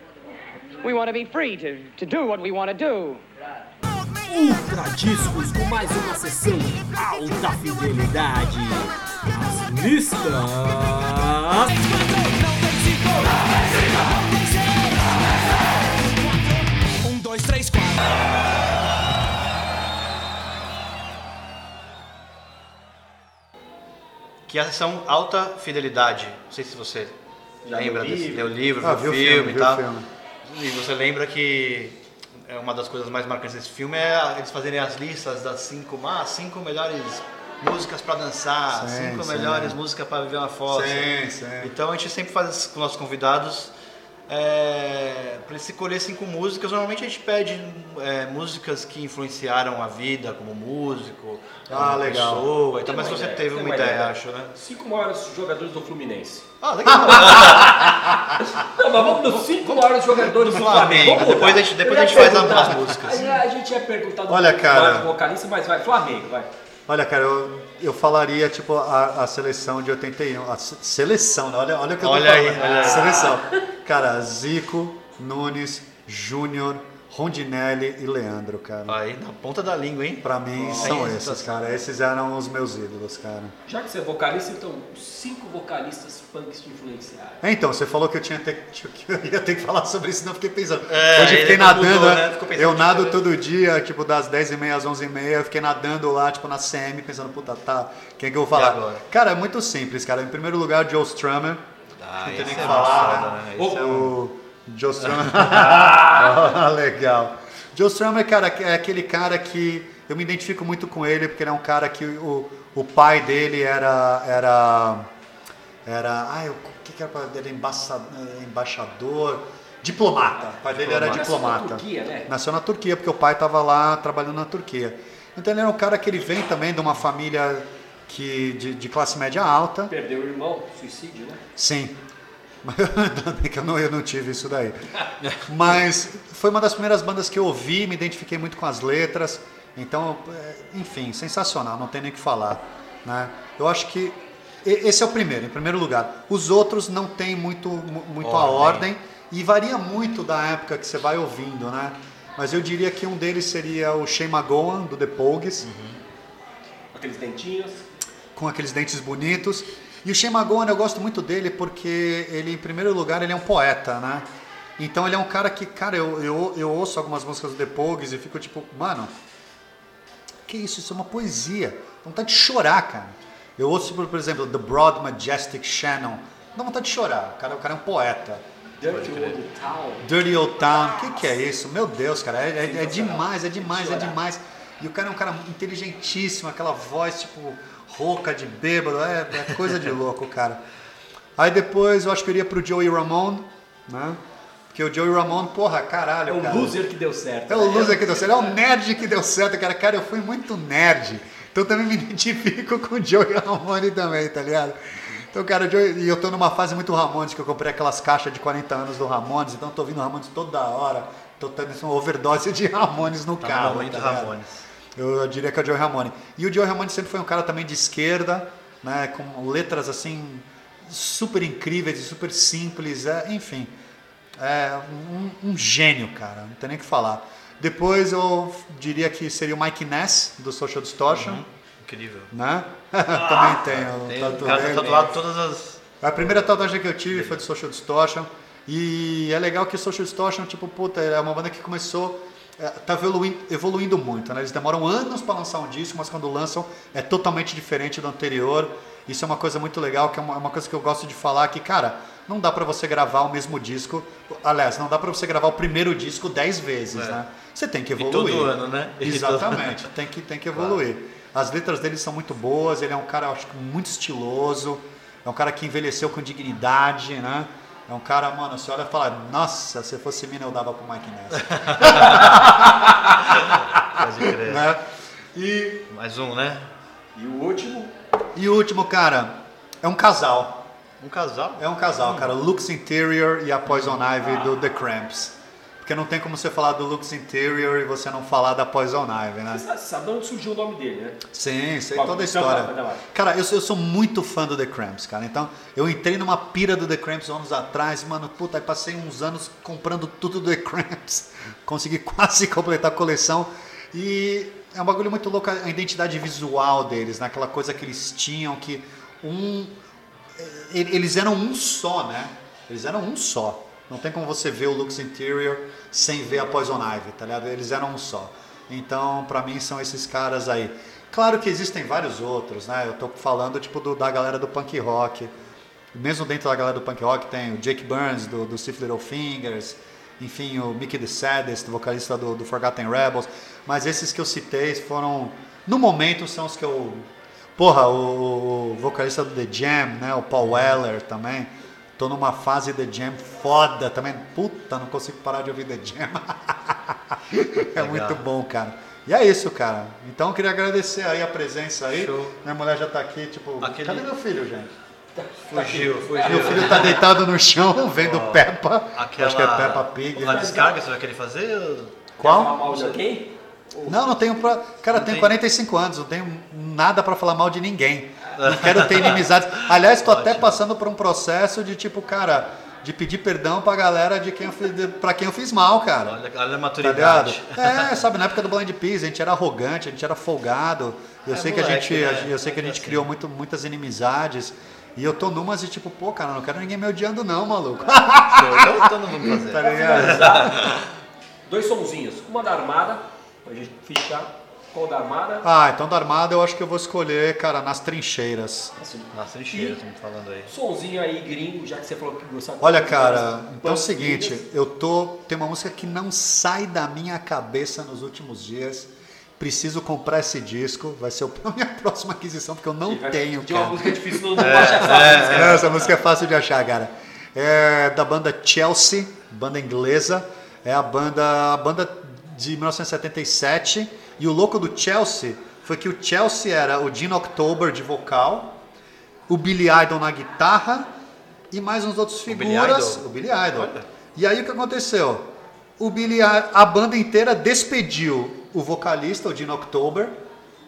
Speaker 7: We want to be free to, to do what we want to do.
Speaker 1: Ultra Discos com mais uma sessão alta fidelidade. As listas
Speaker 8: três, quatro.
Speaker 2: Que é a sessão Alta Fidelidade. Não sei se você
Speaker 3: Já
Speaker 2: lembra desse.
Speaker 3: livro?
Speaker 2: Leu o livro,
Speaker 4: Ah,
Speaker 2: viu o
Speaker 4: viu
Speaker 2: filme,
Speaker 4: filme,
Speaker 2: e tal.
Speaker 4: filme.
Speaker 2: E você lembra que é uma das coisas mais marcantes desse filme é eles fazerem as listas das cinco, ah, cinco melhores músicas pra dançar,
Speaker 4: Sim,
Speaker 2: cinco
Speaker 4: sim.
Speaker 2: melhores músicas pra viver uma foto.
Speaker 4: Sim, sim.
Speaker 2: Então a gente sempre faz isso com nossos convidados é, para eles escolher cinco músicas. Normalmente a gente pede é, músicas que influenciaram a vida como músico,
Speaker 4: Ah,
Speaker 2: como
Speaker 4: legal.
Speaker 2: pessoa. Então, mas você
Speaker 3: ideia,
Speaker 2: teve uma
Speaker 3: uma
Speaker 2: ideia,
Speaker 3: ideia.
Speaker 2: acho, né?
Speaker 3: Cinco maiores jogadores do Fluminense.
Speaker 2: Ah, legal. [LAUGHS]
Speaker 3: Não, mas vamos nos cinco maiores jogadores do Flamengo.
Speaker 2: Depois a gente- depois a gente faz as músicas.
Speaker 3: Aí a gente ia perguntar do
Speaker 4: Olha, cara.
Speaker 3: vocalista, mas vai. Flamengo, vai.
Speaker 4: Olha, cara, eu, eu falaria, tipo, a, a seleção de 81. A se- seleção, né? Olha, olha o que eu tô
Speaker 2: Olha aí,
Speaker 4: falando.
Speaker 2: olha aí.
Speaker 4: Seleção. Cara, Zico, Nunes, Júnior, Rondinelli e Leandro, cara.
Speaker 2: Aí, na ponta da língua, hein?
Speaker 4: Pra mim,
Speaker 2: Nossa,
Speaker 4: são esses, cara. Esses eram os meus ídolos, cara.
Speaker 3: Já que você é vocalista, então, cinco vocalistas punks te influenciaram.
Speaker 4: É, Então, você falou que eu, tinha ter- que eu ia ter que falar sobre isso, não fiquei pensando.
Speaker 2: É,
Speaker 4: Hoje eu fiquei nadando,
Speaker 2: mudou,
Speaker 4: né?
Speaker 2: né? Ficou pensando
Speaker 4: eu nado todo dia, tipo, das 10h30 às 11h30, eu fiquei nadando lá, tipo, na CM, pensando, puta, tá, quem é que eu vou falar?
Speaker 2: agora?
Speaker 4: Cara, é muito simples, cara. Em primeiro lugar, Joe Strummer.
Speaker 2: Ah,
Speaker 4: Não tem nem
Speaker 2: esse
Speaker 4: que
Speaker 2: é
Speaker 4: falar,
Speaker 2: foda, né? É
Speaker 4: O Joe Strummer. [LAUGHS] [LAUGHS] Ah, legal. Joe Strummer, cara, é aquele cara que eu me identifico muito com ele, porque ele é um cara que o, o pai dele era. era. era. Ai, o que, que era pra Ele eh, embaixador. Diplomata. O pai dele era
Speaker 3: Nasceu na
Speaker 4: diplomata.
Speaker 3: Turquia, né?
Speaker 4: Nasceu na Turquia, porque o pai estava lá trabalhando na Turquia. Então ele era um cara que ele vem também de uma família que, de, de classe média alta.
Speaker 3: Perdeu o irmão, suicídio, né?
Speaker 4: Sim. Mas [LAUGHS] ainda bem que eu não, eu não tive isso daí. Mas foi uma das primeiras bandas que eu ouvi, me identifiquei muito com as letras. Então, é, enfim, sensacional, não tem nem o que falar. Né? Eu acho que esse é o primeiro, em primeiro lugar. Os outros não tem muito, mu- muito a
Speaker 2: Ordem.
Speaker 4: ordem e varia muito da época que você vai ouvindo, né? Mas eu diria que um deles seria o Shane McGowan, do The Pogues
Speaker 3: Aqueles dentinhos.
Speaker 4: com aqueles dentes bonitos. E o Shane McGowan eu gosto muito dele porque ele, em primeiro lugar, ele é um poeta, né? Então ele é um cara que, cara, eu, eu, eu ouço algumas músicas do The Pogues e fico tipo, mano, que isso? Isso é uma poesia. Dá vontade de chorar, cara. Eu ouço, por, por exemplo, The Broad Majestic Shannon. Dá vontade de chorar. O cara, o cara é um poeta.
Speaker 3: Dirty Old Town.
Speaker 4: Dirty Old Town, o que, que é isso? Meu Deus, cara, é, é- é demais, é demais, é demais. E o cara é um cara inteligentíssimo, aquela voz tipo rouca de bêbado, é, é coisa de louco, cara. Aí depois eu acho que eu iria pro Joey Ramone, né? Porque o Joey Ramone, porra, caralho,
Speaker 3: É o
Speaker 4: cara.
Speaker 3: loser que deu certo.
Speaker 4: É o
Speaker 3: né?
Speaker 4: loser que deu certo, é o nerd que deu certo, cara. Cara, eu fui muito nerd. Então eu também me [LAUGHS] identifico com o Joey Ramone também, tá ligado? Então, cara, o Joey- e eu tô numa fase muito Ramones, que eu comprei aquelas caixas de 40 anos do Ramones, então eu tô ouvindo Ramones toda hora. Tô tendo uma overdose de Ramones no
Speaker 2: Tá
Speaker 4: carro. tá?
Speaker 2: Ramones.
Speaker 4: Eu, eu diria que é o Joey Ramone. E o Joey Ramone sempre foi um cara também de esquerda, né, com letras assim super incríveis e super simples, é, enfim. É um, um gênio, cara, não tem nem o que falar. Depois eu diria que seria o Mike Ness, do Social Distortion,
Speaker 2: Incrível.
Speaker 4: né? [LAUGHS] também tem o
Speaker 2: Tem
Speaker 4: tatu
Speaker 2: o cara tá tatuado todas as.
Speaker 4: A primeira tatuagem que eu tive foi do Social Distortion. E é legal que o Social Distortion, tipo, puta, é uma banda que começou. É, tá evoluindo, evoluindo muito, né? Eles demoram anos para lançar um disco, mas quando lançam é totalmente diferente do anterior. Isso é uma coisa muito legal, que é uma, é uma coisa que eu gosto de falar que, cara, não dá para você gravar o mesmo disco. Aliás, não dá para você gravar o primeiro disco dez vezes,
Speaker 2: É.
Speaker 4: né? Você tem que
Speaker 2: E
Speaker 4: evoluir.
Speaker 2: todo ano, né? E [LAUGHS]
Speaker 4: Exatamente, tem que, tem que evoluir. As letras dele são muito boas, ele é um cara, acho que muito estiloso, é um cara que envelheceu com dignidade, né? É um cara, mano, você olha e fala, nossa, se fosse mina eu dava pro Mike Ness. [LAUGHS]
Speaker 2: Pode crer.
Speaker 4: né? E,
Speaker 2: Mais um, né?
Speaker 3: E o último,
Speaker 4: e o último, cara, é um casal.
Speaker 2: Um casal.
Speaker 4: É um casal, cara. O Lux Interior e a Poison Ivy do The Cramps. Porque não tem como você falar do Lux Interior e você não falar da Poison Ivy, né?
Speaker 3: você sabe, sabe de onde surgiu o nome dele, né?
Speaker 4: Sim, sei
Speaker 3: Qual-
Speaker 4: toda a história.
Speaker 3: vai, vai.
Speaker 4: Cara, eu sou, eu sou muito fã do The Cramps, cara. Então, eu entrei numa pira do The Cramps anos atrás, mano, puta, aí passei uns anos comprando tudo do The Cramps. [LAUGHS] Consegui quase completar a coleção. E é um bagulho muito louco a identidade visual deles, né? Aquela coisa que eles tinham que um e- eles eram um só, né? Eles eram um só. Não tem como você ver o Lux Interior sem ver a Poison Ivy, tá ligado? Eles eram um só. Então, pra mim, são esses caras aí. Claro que existem vários outros, né? Eu tô falando, tipo, do- da galera do punk rock. Mesmo dentro da galera do punk rock tem o Jake Burns, do, do Stiff Little Fingers. Enfim, o Mickey the Saddest, vocalista do, do Forgotten Rebels. Mas esses que eu citei foram... No momento, são os que eu Porra, o, o vocalista do The Jam, né? O Paul Weller também. Tô numa fase The Jam foda também. Puta, não consigo parar de ouvir The Jam. [LAUGHS] é muito bom, cara. E é isso, cara. Então eu queria agradecer aí a presença aí.
Speaker 2: Show.
Speaker 4: Minha mulher já tá aqui, tipo,
Speaker 2: Aquele-
Speaker 4: cadê meu filho, gente?
Speaker 2: Fugiu,
Speaker 4: Meu
Speaker 2: fugiu.
Speaker 4: filho tá deitado no chão, [LAUGHS] vendo Peppa.
Speaker 2: Aquela...
Speaker 4: Acho que é Peppa Pig.
Speaker 2: A descarga você vai querer fazer?
Speaker 3: Quer falar
Speaker 4: Qual?
Speaker 3: mal de alguém?
Speaker 4: Não, não tenho pra... Cara,
Speaker 2: Não
Speaker 4: tenho
Speaker 2: tem.
Speaker 4: 45 anos, não tenho nada pra falar mal de ninguém. Não quero ter inimizades. Aliás, tô até passando por um processo de tipo, cara, de pedir perdão pra galera de quem eu fiz, de- pra quem eu fiz mal, cara.
Speaker 2: Olha, olha a
Speaker 4: Tá
Speaker 2: maturidade.
Speaker 4: ligado? É, sabe, na época do Blind Peas, a gente era arrogante, a gente era folgado. Eu
Speaker 2: É,
Speaker 4: sei que a
Speaker 2: moleque,
Speaker 4: gente,
Speaker 2: né?
Speaker 4: eu sei que a gente
Speaker 2: Assim.
Speaker 4: criou muito, muitas inimizades. E eu tô numas e tipo, pô, cara, não quero ninguém me odiando não, maluco.
Speaker 2: Então, então não vamos fazer.
Speaker 4: Tá ligado?
Speaker 3: Dois sonzinhos. Uma da Armada, pra gente fechar. Qual da Armada?
Speaker 4: Ah, então da Armada eu acho que eu vou escolher, cara, nas trincheiras.
Speaker 3: Assim,
Speaker 2: Nas trincheiras, estamos falando aí.
Speaker 3: Sonzinho aí, gringo, já que você falou que gostava de
Speaker 4: Olha, cara, então é o seguinte,
Speaker 3: gringas.
Speaker 4: eu tô. Tem uma música que não sai da minha cabeça nos últimos dias. Preciso comprar esse disco. Vai ser a [LAUGHS] minha próxima aquisição, porque eu não
Speaker 3: Vai-
Speaker 4: tenho,
Speaker 3: De uma música difícil, não, não baixa essa música.
Speaker 4: É, essa música é fácil de achar, cara. É da banda Chelsea, banda inglesa. É a banda, a banda de 1977. E o louco do Chelsea foi que o Chelsea era o Gene October de vocal, o Billy Idol na guitarra e mais uns outros
Speaker 2: Billy
Speaker 4: figuras.
Speaker 2: Idol?
Speaker 4: O Billy Idol. E aí o que aconteceu? O Billy, a banda inteira despediu o vocalista, o Gene October,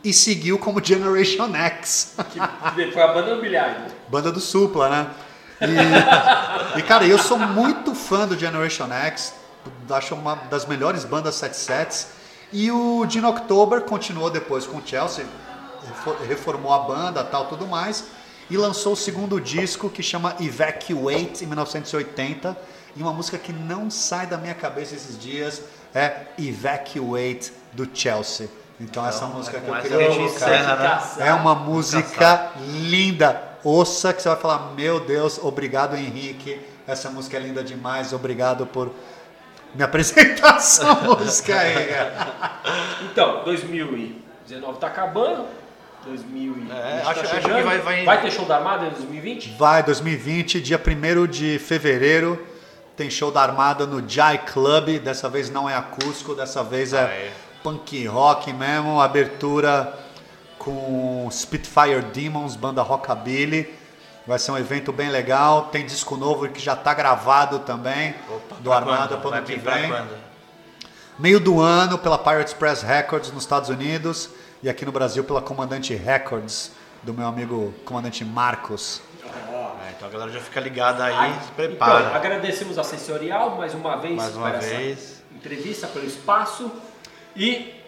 Speaker 4: e seguiu como [LAUGHS] Generation X.
Speaker 3: Que Foi a banda do Bilhar.
Speaker 4: Banda do Supla, né? E, [LAUGHS] e, cara, eu sou muito fã do Generation X, acho uma das melhores bandas 77s. E o Gene October continuou depois com o Chelsea, refo- reformou a banda, tal, tudo mais, e lançou o segundo disco que chama Evacuate em 1980. E uma música que não sai da minha cabeça esses dias é Evacuate do Chelsea. Então, essa música
Speaker 2: é
Speaker 4: que eu queria colocar.
Speaker 2: né?
Speaker 4: É uma música linda. Ouça que você vai falar, meu Deus, obrigado Henrique. Essa música é linda demais. Obrigado por música aí, cara.
Speaker 3: Então, 2019 tá acabando. 2020
Speaker 2: É,
Speaker 3: tá
Speaker 2: acho- acho
Speaker 3: chegando.
Speaker 2: que vai- vai-
Speaker 3: ter show da Armada em 2020?
Speaker 4: Vai 2020, dia 1 de fevereiro, tem show da Armada no Jai Club. Dessa vez não é acústico, dessa vez é
Speaker 2: Aê.
Speaker 4: punk rock mesmo. Abertura com Spitfire Demons, banda rockabilly. Vai ser um evento bem legal. Tem disco novo que já está gravado também
Speaker 2: Opa,
Speaker 4: do Armada
Speaker 2: quando?
Speaker 4: para o ano que vem. Meio do ano pela Pirates Press Records nos Estados Unidos e aqui no Brasil pela Comandante Records do meu amigo Comandante Marcos.
Speaker 2: É, então a galera já fica ligada aí,
Speaker 3: Ai,
Speaker 2: se prepara.
Speaker 3: Então, agradecemos a Sensorial mais uma vez
Speaker 2: Mais uma vez.
Speaker 3: entrevista, pelo espaço. E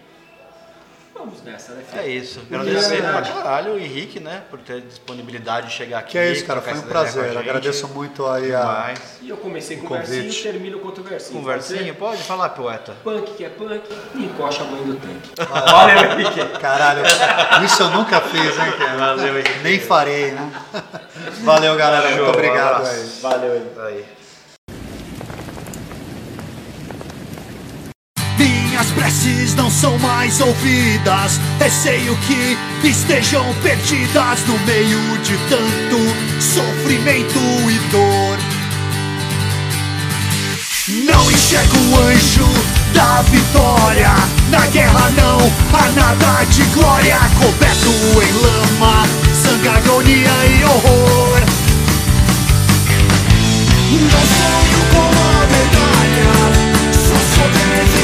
Speaker 3: vamos nessa, né, filho?
Speaker 2: É isso. Agradecer pra caralho o Henrique, né? Por ter disponibilidade de chegar aqui.
Speaker 4: Que é isso, cara, foi um prazer. Agradeço muito aí a,
Speaker 2: Demais.
Speaker 3: E eu comecei com
Speaker 4: O
Speaker 3: versinho,
Speaker 4: convite.
Speaker 3: termino com outro versinho.
Speaker 2: Conversinha, pode falar, poeta.
Speaker 3: Punk que é punk, encoxa a mãe do tanque. Valeu, Henrique.
Speaker 4: Caralho, isso eu nunca fiz, hein, cara?
Speaker 2: Valeu, Henrique.
Speaker 4: Nem farei, né? Valeu, galera.
Speaker 2: Show,
Speaker 4: Muito obrigado aí.
Speaker 3: Valeu, Henrique.
Speaker 2: Aí.
Speaker 8: Minhas preces não são mais ouvidas. Receio que estejam perdidas no meio de tanto sofrimento e dor. Não enxergo o anjo da vitória. Na guerra não há nada de glória. Coberto em lama, sangue, agonia e horror. Não sonho com a medalha, só sobreviver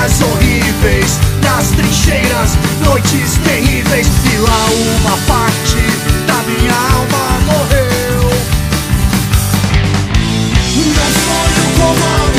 Speaker 8: horas horríveis nas trincheiras, noites terríveis. E lá uma parte da minha alma morreu. Não sonho como